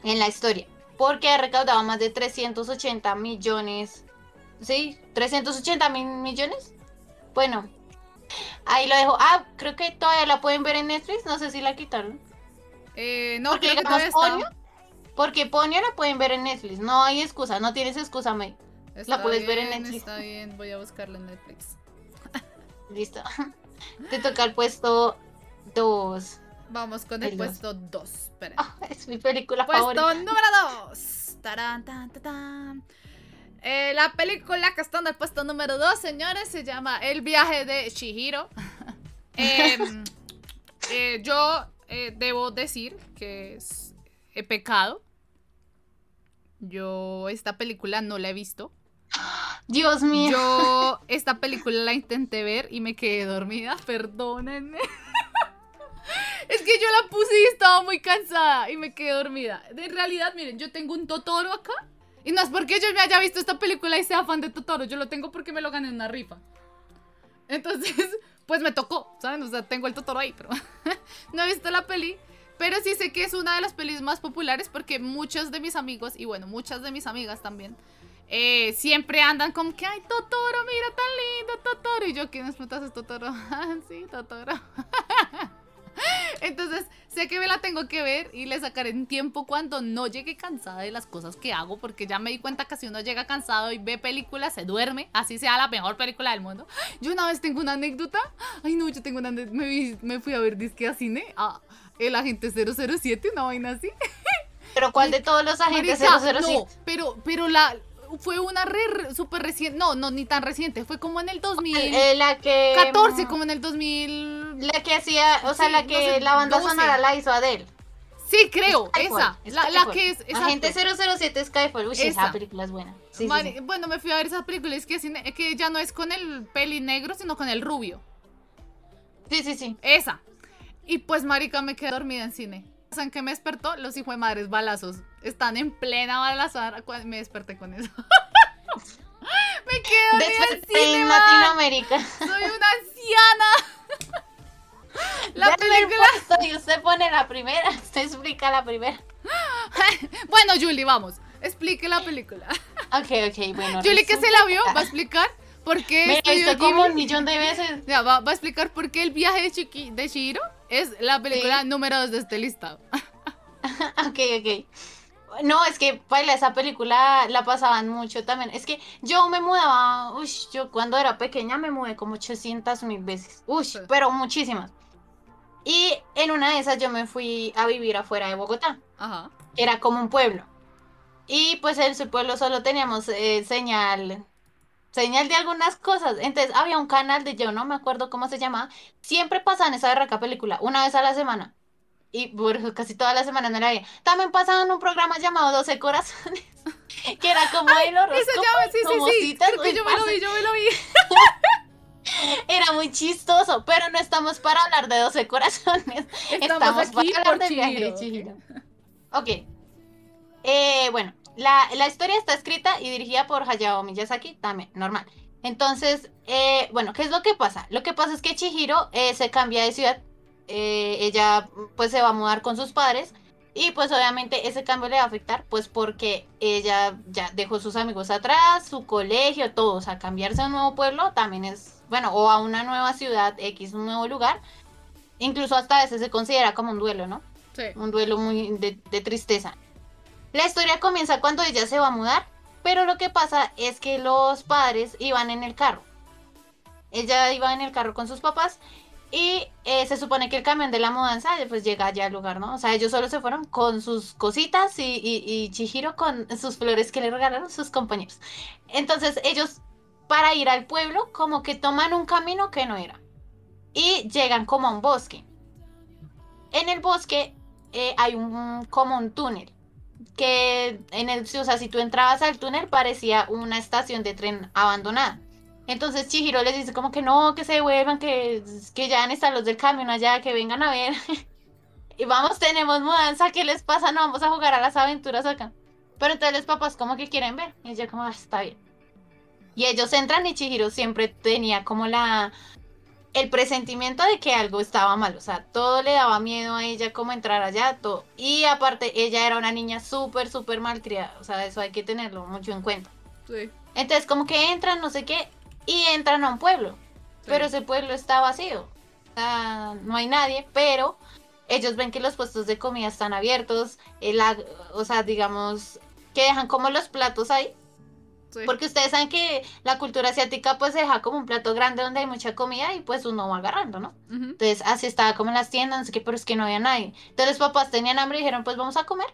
en la historia, porque ha recaudado más de 380 millones, ¿sí? 380 mil millones. Bueno, ahí lo dejo. Ah, creo que todavía la pueden ver en Netflix, no sé si la quitaron. Eh, no, Porque creo que. Ponyo, porque Ponyo la pueden ver en Netflix, no hay excusa, no tienes excusa, May. Está puedes ver en Netflix. Está bien, voy a buscarla en Netflix. Listo. Te toca el puesto 2. Vamos con el, puesto 2. Espera. Ah, es mi película Puesto favorita. número 2. Tarán, tan, tan, tan. Eh, la película que está en el puesto número 2, señores, se llama El viaje de Shihiro. Em, eh, yo eh, debo decir que es he pecado. Yo esta película no la he visto. Dios mío. Yo esta película la intenté ver y me quedé dormida, perdónenme. Es que yo la puse y estaba muy cansada y me quedé dormida. En realidad, miren, yo tengo un Totoro acá. Y no es porque yo me haya visto esta película y sea fan de Totoro. Yo lo tengo porque me lo gané en una rifa. Entonces, pues me tocó, ¿saben? O sea, tengo el Totoro ahí, pero no he visto la peli. Pero sí sé que es una de las pelis más populares porque muchos de mis amigos, y bueno, muchas de mis amigas también, eh, siempre andan como que, ay, Totoro, mira tan lindo Totoro. Y yo, ¿quién es Totoro? Sí, Totoro. Sé que me la tengo que ver y le sacaré en tiempo cuando no llegue cansada de las cosas que hago, porque ya me di cuenta que si uno llega cansado y ve películas, se duerme, así sea la mejor película del mundo. Yo una vez tengo una anécdota. Ay, no, yo tengo una anécdota. Me, vi- me fui a ver disque a cine, a El Agente 007, una vaina así. Pero ¿cuál de todos los agentes Marica, 007? No, pero, pero la fue una re, súper reciente. No, no, ni tan reciente. Fue como en el 2014, Eh, la que. como en el 2000. La que hacía, o sea, Sí, la no que sé, la banda 12. sonora la hizo Adele. Sí, creo, Skyfall, esa. La, que es. exacto. Agente 007 Skyfall. Uy, Esa. esa película es buena. Sí, sí, Mari- sí. Bueno, me fui a ver esa película. Es que, que ya no es con el peli negro, sino con el rubio. Sí, sí, sí. Esa. Y pues, marica, me quedé dormida en cine. ¿Saben qué me despertó? Los hijos de madres balazos. Están en plena balazada. Me desperté con eso. me dormida en man. Latinoamérica. Soy una anciana. La película. el Y usted pone la primera. Usted explica la primera. Bueno, Julie, vamos. Explique la película. Ok, ok, bueno. Julie, que se la vio, va a explicar por qué. Me he visto como un millón de veces. Ya, va, va a explicar por qué el viaje de, Chiqui, de Shihiro es la película Sí. número 2 de este listado. Ok, ok. No, es que baila esa película la pasaban mucho también. Es que yo me mudaba, uy, yo cuando era pequeña me mudé como 800 mil veces. Uy, Sí. pero muchísimas. Y en una de esas yo me fui a vivir afuera de Bogotá. Ajá. Era como un pueblo. Y pues en su pueblo solo teníamos eh, señal señal de algunas cosas. Entonces había un canal de yo no me acuerdo cómo se llamaba. Siempre pasaban esa berraca película, una vez a la semana. Y por eso casi todas las semanas no la veía. También pasaban un programa llamado 12 Corazones, que era como el horóscopo, sí, como sí, sí. citas. Que Uy, yo me lo vi, yo me lo vi. Era muy chistoso, pero no estamos para hablar de 12 Corazones. Estamos aquí para hablar del viaje de Chihiro. Chihiro. Ok. Eh, bueno, la, la historia está escrita y dirigida por Hayao Miyazaki, también, normal. Entonces, eh, bueno, ¿qué es lo que pasa? Lo que pasa es que Chihiro eh, se cambia de ciudad. eh, ella pues se va a mudar con sus padres. Y pues obviamente ese cambio le va a afectar, pues porque ella ya dejó sus amigos atrás, su colegio, todo. O sea, cambiarse a un nuevo pueblo también es, bueno, o a una nueva ciudad, X, un nuevo lugar. Incluso hasta a veces se considera como un duelo, ¿no? Sí. un duelo muy de, de tristeza. La historia comienza cuando ella se va a mudar, pero lo que pasa es que los padres iban en el carro. Ella iba en el carro con sus papás y eh, se supone que el camión de la mudanza pues llega allá al lugar, ¿no? O sea, ellos solo se fueron con sus cositas y, y, y Chihiro con sus flores que le regalaron sus compañeros. Entonces ellos para ir al pueblo como que toman un camino que no era y llegan como a un bosque. En el bosque eh, hay un como un túnel que en el o sea si tú entrabas al túnel parecía una estación de tren abandonada. Entonces Chihiro les dice como que no que se devuelvan que, que ya están los del camión allá que vengan a ver. Y vamos tenemos mudanza qué les pasa no vamos a jugar a las aventuras acá. Pero entonces los papás como que quieren ver. Y ella como "Ah, está bien y ellos entran y Chihiro siempre tenía como la el presentimiento de que algo estaba mal, o sea, todo le daba miedo a ella como entrar allá, todo. Y aparte, ella era una niña súper, súper malcriada, o sea, eso hay que tenerlo mucho en cuenta. Sí. Entonces, como que entran, no sé qué, y entran a un pueblo, pero ese pueblo está vacío, o sea, no hay nadie, pero ellos ven que los puestos de comida están abiertos, el o sea, digamos, que dejan como los platos ahí, Sí. porque ustedes saben que la cultura asiática pues deja como un plato grande donde hay mucha comida y pues uno va agarrando, ¿no? Ujú. Entonces así estaba como en las tiendas, no sé qué, pero es que no había nadie. Entonces los papás tenían hambre y dijeron pues vamos a comer.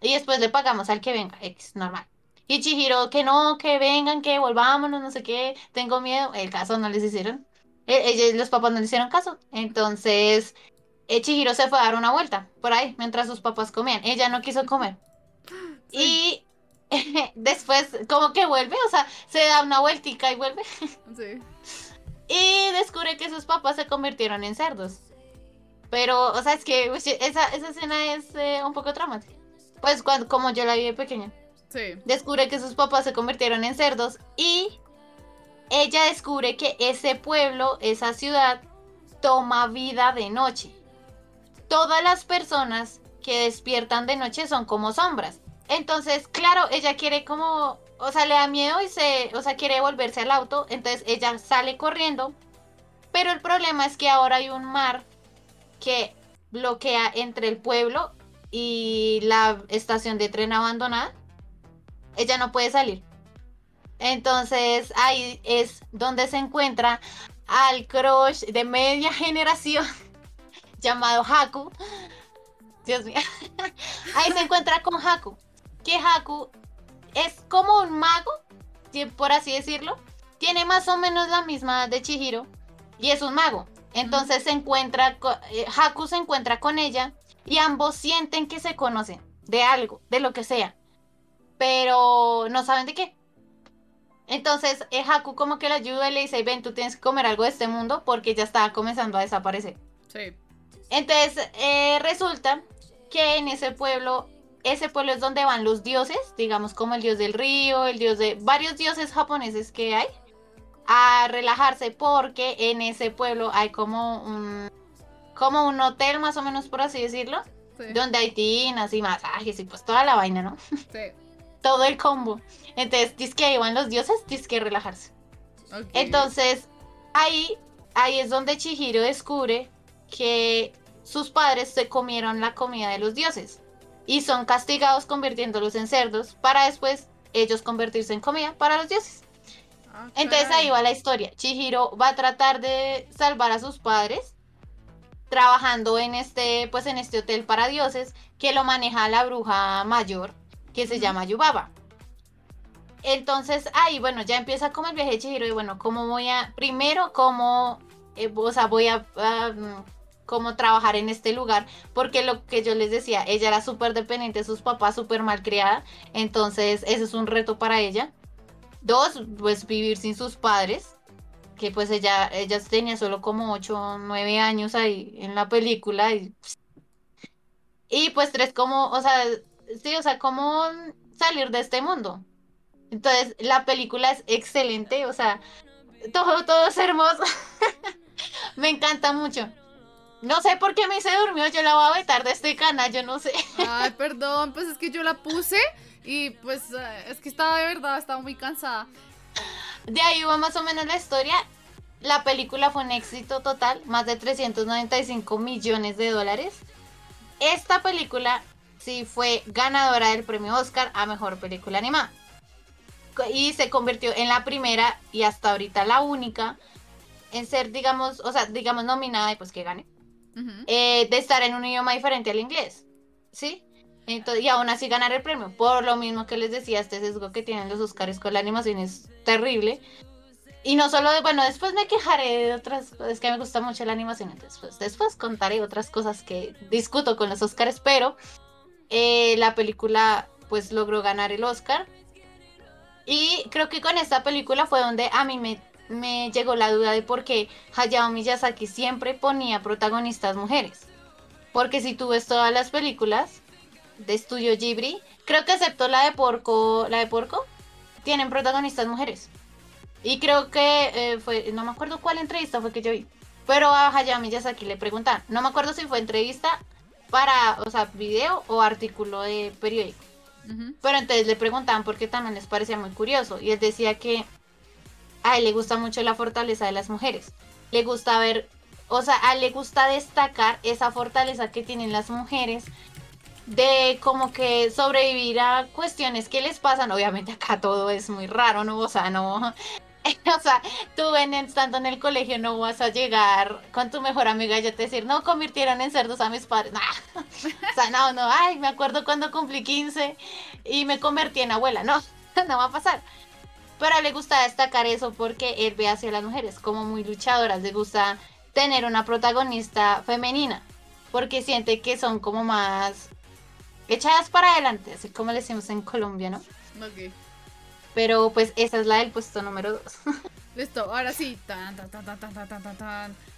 Y después le pagamos al que venga, X, normal. Y Chihiro, que no, que vengan, que volvámonos, no sé qué, tengo miedo. El caso no les hicieron. Eh, ellos- los papás no le hicieron caso. Entonces eh, Chihiro se fue a dar una vuelta por ahí mientras sus papás comían. Ella no quiso comer. Y después como que vuelve, o sea, se da una vueltica y vuelve. Sí. Y descubre que sus papás se convirtieron en cerdos. Pero, o sea, es que uy, esa, esa escena es eh, un poco traumática. Pues cuando, como yo la vi de pequeña. Sí. Descubre que sus papás se convirtieron en cerdos y ella descubre que ese pueblo, esa ciudad, toma vida de noche. Todas las personas que despiertan de noche son como sombras. Entonces, claro, ella quiere como, o sea, le da miedo y se, o sea, quiere volverse al auto. Entonces ella sale corriendo. Pero el problema es que ahora hay un mar que bloquea entre el pueblo y la estación de tren abandonada. Ella no puede salir. Entonces ahí es donde se encuentra al crush de media generación llamado Haku. Dios mío. Ahí se encuentra con Haku. Que Haku es como un mago, por así decirlo. Tiene más o menos la misma de Chihiro. Y es un mago. Entonces se encuentra, eh, Haku se encuentra con ella y ambos sienten que se conocen de algo, de lo que sea. Pero no saben de qué. Entonces eh, Haku como que le ayuda y le dice, ven, tú tienes que comer algo de este mundo porque ya estaba comenzando a desaparecer. Sí. Entonces eh, resulta que en ese pueblo, ese pueblo es donde van los dioses, digamos como el dios del río, el dios de varios dioses japoneses que hay, a relajarse porque en ese pueblo hay como un, como un hotel más o menos por así decirlo, Sí. donde hay tinas y masajes y pues toda la vaina, ¿no? Sí. Todo el combo. Entonces, dice que ahí van los dioses, dice que relajarse. Entonces, ahí, ahí es donde Chihiro descubre que sus padres se comieron la comida de los dioses y son castigados convirtiéndolos en cerdos para después ellos convertirse en comida para los dioses. Ah, Entonces ahí va la historia. Chihiro va a tratar de salvar a sus padres trabajando en este, pues en este hotel para dioses que lo maneja la bruja mayor que se llama Yubaba. Entonces, ahí, bueno, ya empieza como el viaje de Chihiro y bueno, ¿cómo voy a, primero, cómo, eh, o sea, voy a, a, mm, cómo trabajar en este lugar? Porque lo que yo les decía, ella era súper dependiente de sus papás, súper mal criada, entonces eso es un reto para ella. Dos, pues vivir sin sus padres, que pues ella, ella tenía solo como 8 o 9 años ahí en la película y... Y pues tres, como, o sea, sí, o sea, cómo salir de este mundo. Entonces, la película es excelente, o sea, todo, todo es hermoso. me encanta mucho. No sé por qué me se durmió, yo la voy a vetar de este canal, yo no sé. Ay, perdón, pues es que yo la puse y pues eh, es que estaba de verdad, estaba muy cansada. De ahí va más o menos la historia. La película fue un éxito total, más de 395 millones de dólares. Esta película sí fue ganadora del premio Oscar a mejor película animada. Y se convirtió en la primera y hasta ahorita la única en ser, digamos, o sea, digamos nominada y pues que gane, Eh, de estar en un idioma diferente al inglés. ¿Sí? Entonces, y aún así ganar el premio. Por lo mismo que les decía, este sesgo que tienen los Oscars con la animación es terrible. Y no solo de, bueno, después me quejaré de otras cosas, es que me gusta mucho la animación, entonces pues, después contaré otras cosas que discuto con los Oscars, pero eh, la película pues logró ganar el Oscar. Y creo que con esta película fue donde a mí me, me llegó la duda de por qué Hayao Miyazaki siempre ponía protagonistas mujeres. Porque si tú ves todas las películas de Estudio Ghibli, creo que excepto la de Porco, la de Porco, tienen protagonistas mujeres. Y creo que eh, fue, no me acuerdo cuál entrevista fue que yo vi, pero a Hayao Miyazaki le preguntan, no me acuerdo si fue entrevista para, o sea, video o artículo de periódico. Pero entonces le preguntaban porque también les parecía muy curioso. Y él decía que a él le gusta mucho la fortaleza de las mujeres. Le gusta ver, o sea, a él le gusta destacar esa fortaleza que tienen las mujeres de como que sobrevivir a cuestiones que les pasan. Obviamente acá todo es muy raro, ¿no? O sea, no... O sea, tú en, estando en el colegio no vas a llegar con tu mejor amiga y te decir, no, convirtieron en cerdos a mis padres. Nah. O sea, no, no, ay, me acuerdo cuando cumplí 15 y me convertí en abuela. No, no va a pasar. Pero le gusta destacar eso porque él ve hacia las mujeres como muy luchadoras. Le gusta tener una protagonista femenina. Porque siente que son como más echadas para adelante, así como le decimos en Colombia, ¿no? Ok. Pero pues esa es la del puesto número 2. Listo, ahora sí.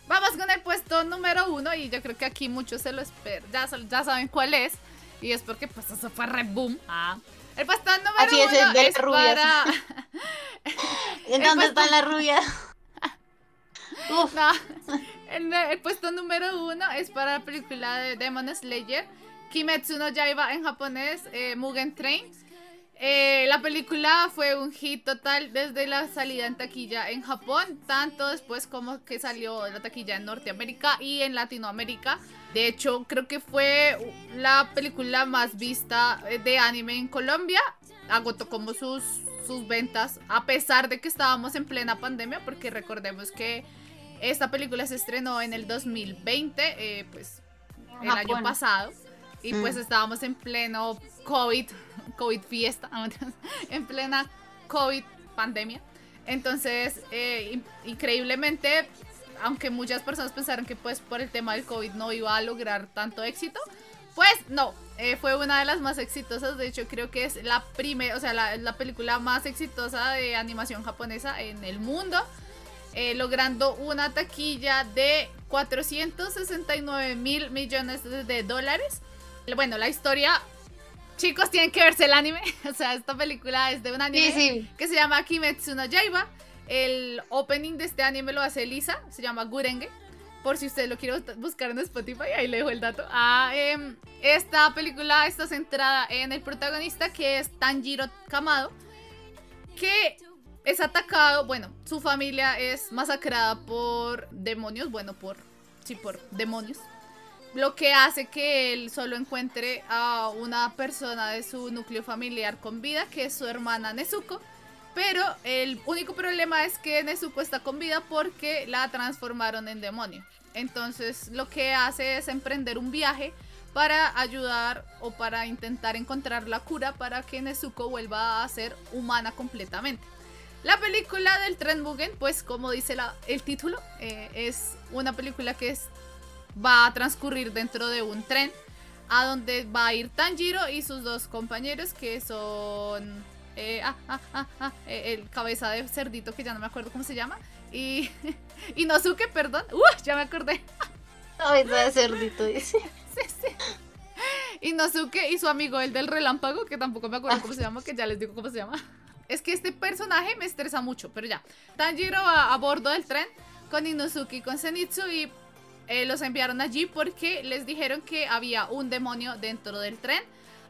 Vamos con el puesto número 1 y yo creo que aquí muchos se lo esperan. Ya, saben cuál es. Y es porque pues eso fue re boom. Ah. El puesto número Así es, uno de es rubias. para... ¿En dónde están las rubias? Uf, No, el, el puesto número uno es para la película de Demon Slayer, Kimetsu no Yaiba en japonés, eh, Mugen Train. Eh, la película fue un hit total desde la salida en taquilla en Japón, tanto después como que salió en la taquilla en Norteamérica y en Latinoamérica. De hecho, creo que fue la película más vista eh, de anime en Colombia. Agotó como sus, sus ventas, a pesar de que estábamos en plena pandemia, porque recordemos que esta película se estrenó en el 2020, eh, pues el año pasado. Y Mm. pues estábamos en pleno COVID, COVID fiesta, en plena COVID pandemia. Entonces, eh, in- increíblemente, aunque muchas personas pensaron que pues por el tema del COVID no iba a lograr tanto éxito, pues no, eh, fue una de las más exitosas. De hecho, creo que es la primera, o sea, la, la película más exitosa de animación japonesa en el mundo eh, logrando una taquilla de 469 mil millones de, dólares. Bueno, la historia, chicos, tienen que verse el anime. O sea, esta película es de un anime sí, sí. que se llama Kimetsu no Yaiba. El opening de este anime lo hace Lisa, se llama Gurenge. Por si usted lo quiere bus- buscar en Spotify, ahí le dejo el dato. Ah, em, esta película está centrada en el protagonista que es Tanjiro Kamado, que es atacado, bueno, su familia es masacrada por demonios, bueno, por, sí, por demonios. Lo que hace que él solo encuentre a una persona de su núcleo familiar con vida, que es su hermana Nezuko. Pero el único problema es que Nezuko está con vida porque la transformaron en demonio. Entonces lo que hace es emprender un viaje para ayudar o para intentar encontrar la cura para que Nezuko vuelva a ser humana completamente. La película del tren Mugen, pues como dice el título, eh, es una película que es, va a transcurrir dentro de un tren a donde va a ir Tanjiro y sus dos compañeros que son eh, ah, ah, ah, ah, eh, el cabeza de cerdito que ya no me acuerdo cómo se llama y Inosuke, perdón, uh, ya me acordé, Cabeza de cerdito, dice. sí, sí. Inosuke y su amigo el del relámpago que tampoco me acuerdo cómo se llama, que ya les digo cómo se llama. Es que este personaje me estresa mucho, pero ya. Tanjiro va a bordo del tren con Inosuke y con Zenitsu y eh, los enviaron allí porque les dijeron que había un demonio dentro del tren.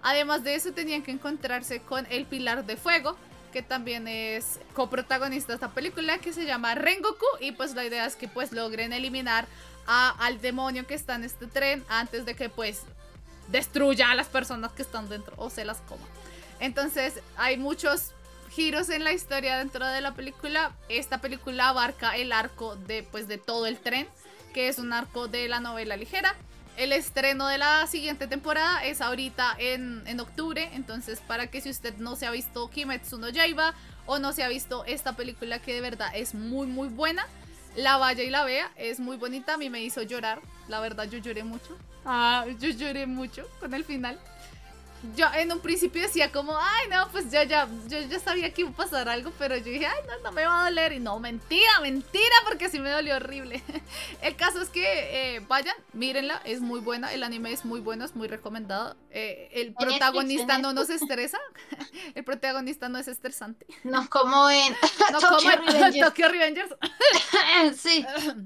Además de eso tenían que encontrarse con el Pilar de Fuego, que también es coprotagonista de esta película, que se llama Rengoku. Y pues la idea es que pues logren eliminar al demonio que está en este tren antes de que pues destruya a las personas que están dentro o se las coma. Entonces hay muchos giros en la historia dentro de la película. Esta película abarca el arco de pues de todo el tren, que es un arco de la novela ligera. El estreno de la siguiente temporada es ahorita en, en octubre, entonces para que si usted no se ha visto Kimetsu no Yaiba o no se ha visto esta película que de verdad es muy muy buena, la vaya y la vea, es muy bonita, a mí me hizo llorar, la verdad yo lloré mucho. Ah, yo lloré mucho con el final. Yo en un principio decía como, ay no, pues ya, ya, yo ya sabía que iba a pasar algo, pero yo dije, ay no, no me va a doler. Y no, mentira, mentira, porque sí me dolió horrible. El caso es que eh, vayan, mírenla, es muy buena, el anime es muy bueno, es muy recomendado. Eh, el protagonista en no nos estresa, el protagonista no es estresante. No, como en No Tokyo como Revengers. Tokyo Revengers. sí.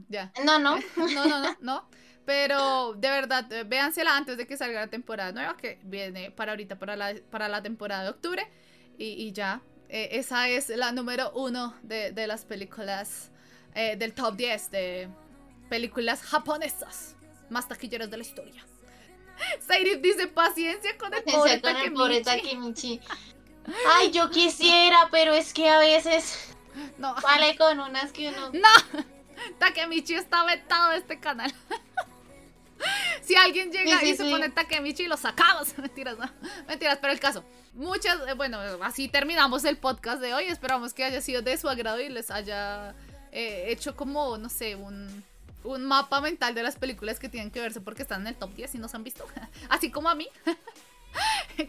ya. No, no. No, no, no, no. Pero de verdad, eh, véansela antes de que salga la temporada nueva, que viene para ahorita, para la, para la temporada de octubre. Y, y ya, eh, esa es la número uno de, de las películas eh, del top 10 de películas japonesas más taquilleras de la historia. Sairif dice paciencia con el pobre con el pobre Takemichi. Takemichi. Ay, yo quisiera, pero es que a veces No, vale con unas que uno. no. Takemichi está vetado de este canal. Si alguien llega Sí, sí, y se sí. pone Takemichi, lo sacamos. Mentiras, no. Mentiras, pero el caso. Muchas, eh, bueno, así terminamos el podcast de hoy. Esperamos que haya sido de su agrado y les haya eh, hecho como, no sé, un, un mapa mental de las películas que tienen que verse porque están en el top 10 y no se han visto. Así como a mí.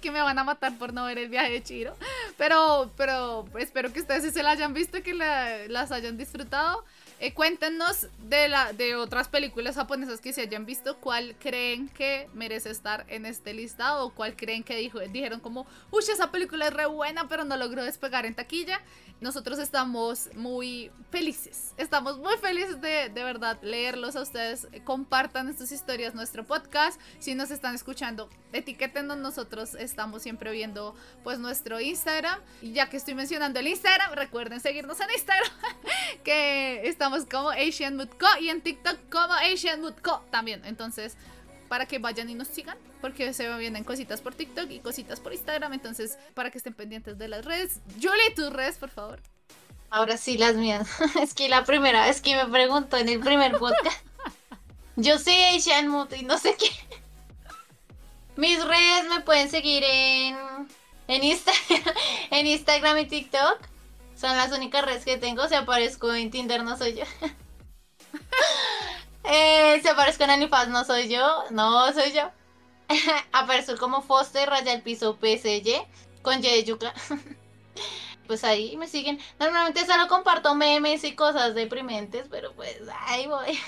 que me van a matar por no ver el viaje de Chiro. Pero, pero espero que ustedes sí se la hayan visto y que la- las hayan disfrutado. Eh, cuéntenos de, la, de otras películas japonesas que se hayan visto, cuál creen que merece estar en este listado o cuál creen que dijeron como, uy, esa película es re buena, pero no logró despegar en taquilla. Nosotros estamos muy felices, estamos muy felices de, de verdad leerlos a ustedes. Compartan estas historias, nuestro podcast. Si nos están escuchando, etiquétenos. Nosotros estamos siempre viendo pues nuestro Instagram. Y ya que estoy mencionando el Instagram, recuerden seguirnos en Instagram que estamos como Asian Mood Co y en TikTok como Asian Mood Co también. Entonces, para que vayan y nos sigan, porque se vienen cositas por TikTok y cositas por Instagram. Entonces, para que estén pendientes de las redes. Julie, tus redes, por favor. Ahora sí, las mías. Es que la primera vez que me preguntó en el primer podcast. Yo soy Asian Mood y no sé qué. Mis redes me pueden seguir en, en, Insta- en Instagram y TikTok. Son las únicas redes que tengo. Si aparezco en Tinder, no soy yo. Eh, si aparezco en OnlyFans, no soy yo. No soy yo. Aparezco como Foster, raya el piso PSY, con Y de yuca. Pues ahí me siguen. Normalmente solo comparto memes y cosas deprimentes, pero pues ahí voy.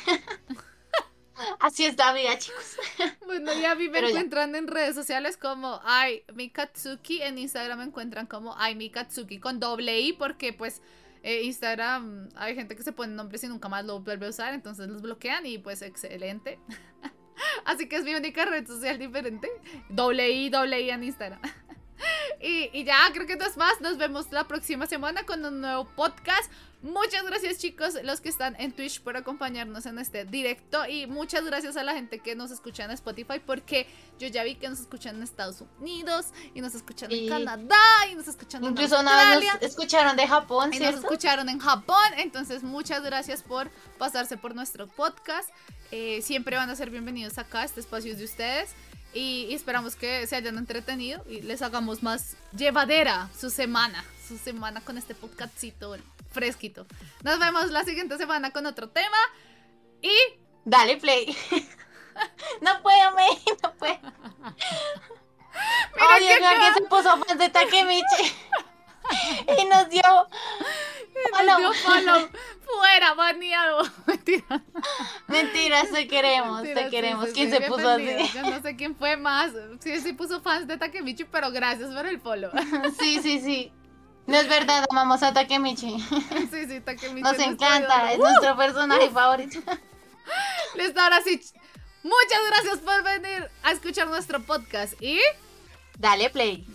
Así es la vida, chicos. Bueno, y a mí me Pero ya. encuentran en redes sociales como Ai Mikatsuki. En Instagram me encuentran como Ai Mikatsuki con doble I porque pues eh, Instagram hay gente que se pone nombres y nunca más lo vuelve a usar, entonces los bloquean y pues excelente. Así que es mi única red social diferente. Doble I, doble I en Instagram. Y, y ya, creo que no es más. Nos vemos la próxima semana con un nuevo podcast. Muchas gracias chicos, los que están en Twitch por acompañarnos en este directo. Y muchas gracias a la gente que nos escucha en Spotify porque yo ya vi que nos escuchan en Estados Unidos y nos escuchan en. Canadá y nos escuchan en Incluso vez Australia. nos escucharon de Japón, Y nos escucharon en Japón, entonces muchas gracias por pasarse por nuestro podcast. Eh, siempre van a ser bienvenidos acá, este espacio es de ustedes. Y, y esperamos que se hayan entretenido y les hagamos más llevadera su semana. Su semana con este podcastito fresquito. Nos vemos la siguiente semana con otro tema. Y Dale play. no puedo, me, no puedo. Mira Oye, que que se puso fan de Takemichi. y nos dio. nos follow. dio follow. Fuera, baneado. Mentira. Mentiras, te queremos, Mentira, te queremos. sí, ¿Quién sí, se puso así? Yo no sé quién fue más. Sí, sí puso fans de Takemichi, pero gracias por el follow. Sí, sí, sí. No es verdad, amamos a Takemichi. Sí, sí, Takemichi. Nos encanta, es nuestro personaje favorito. Listo, ahora sí. Muchas gracias por venir a escuchar nuestro podcast y Dale play.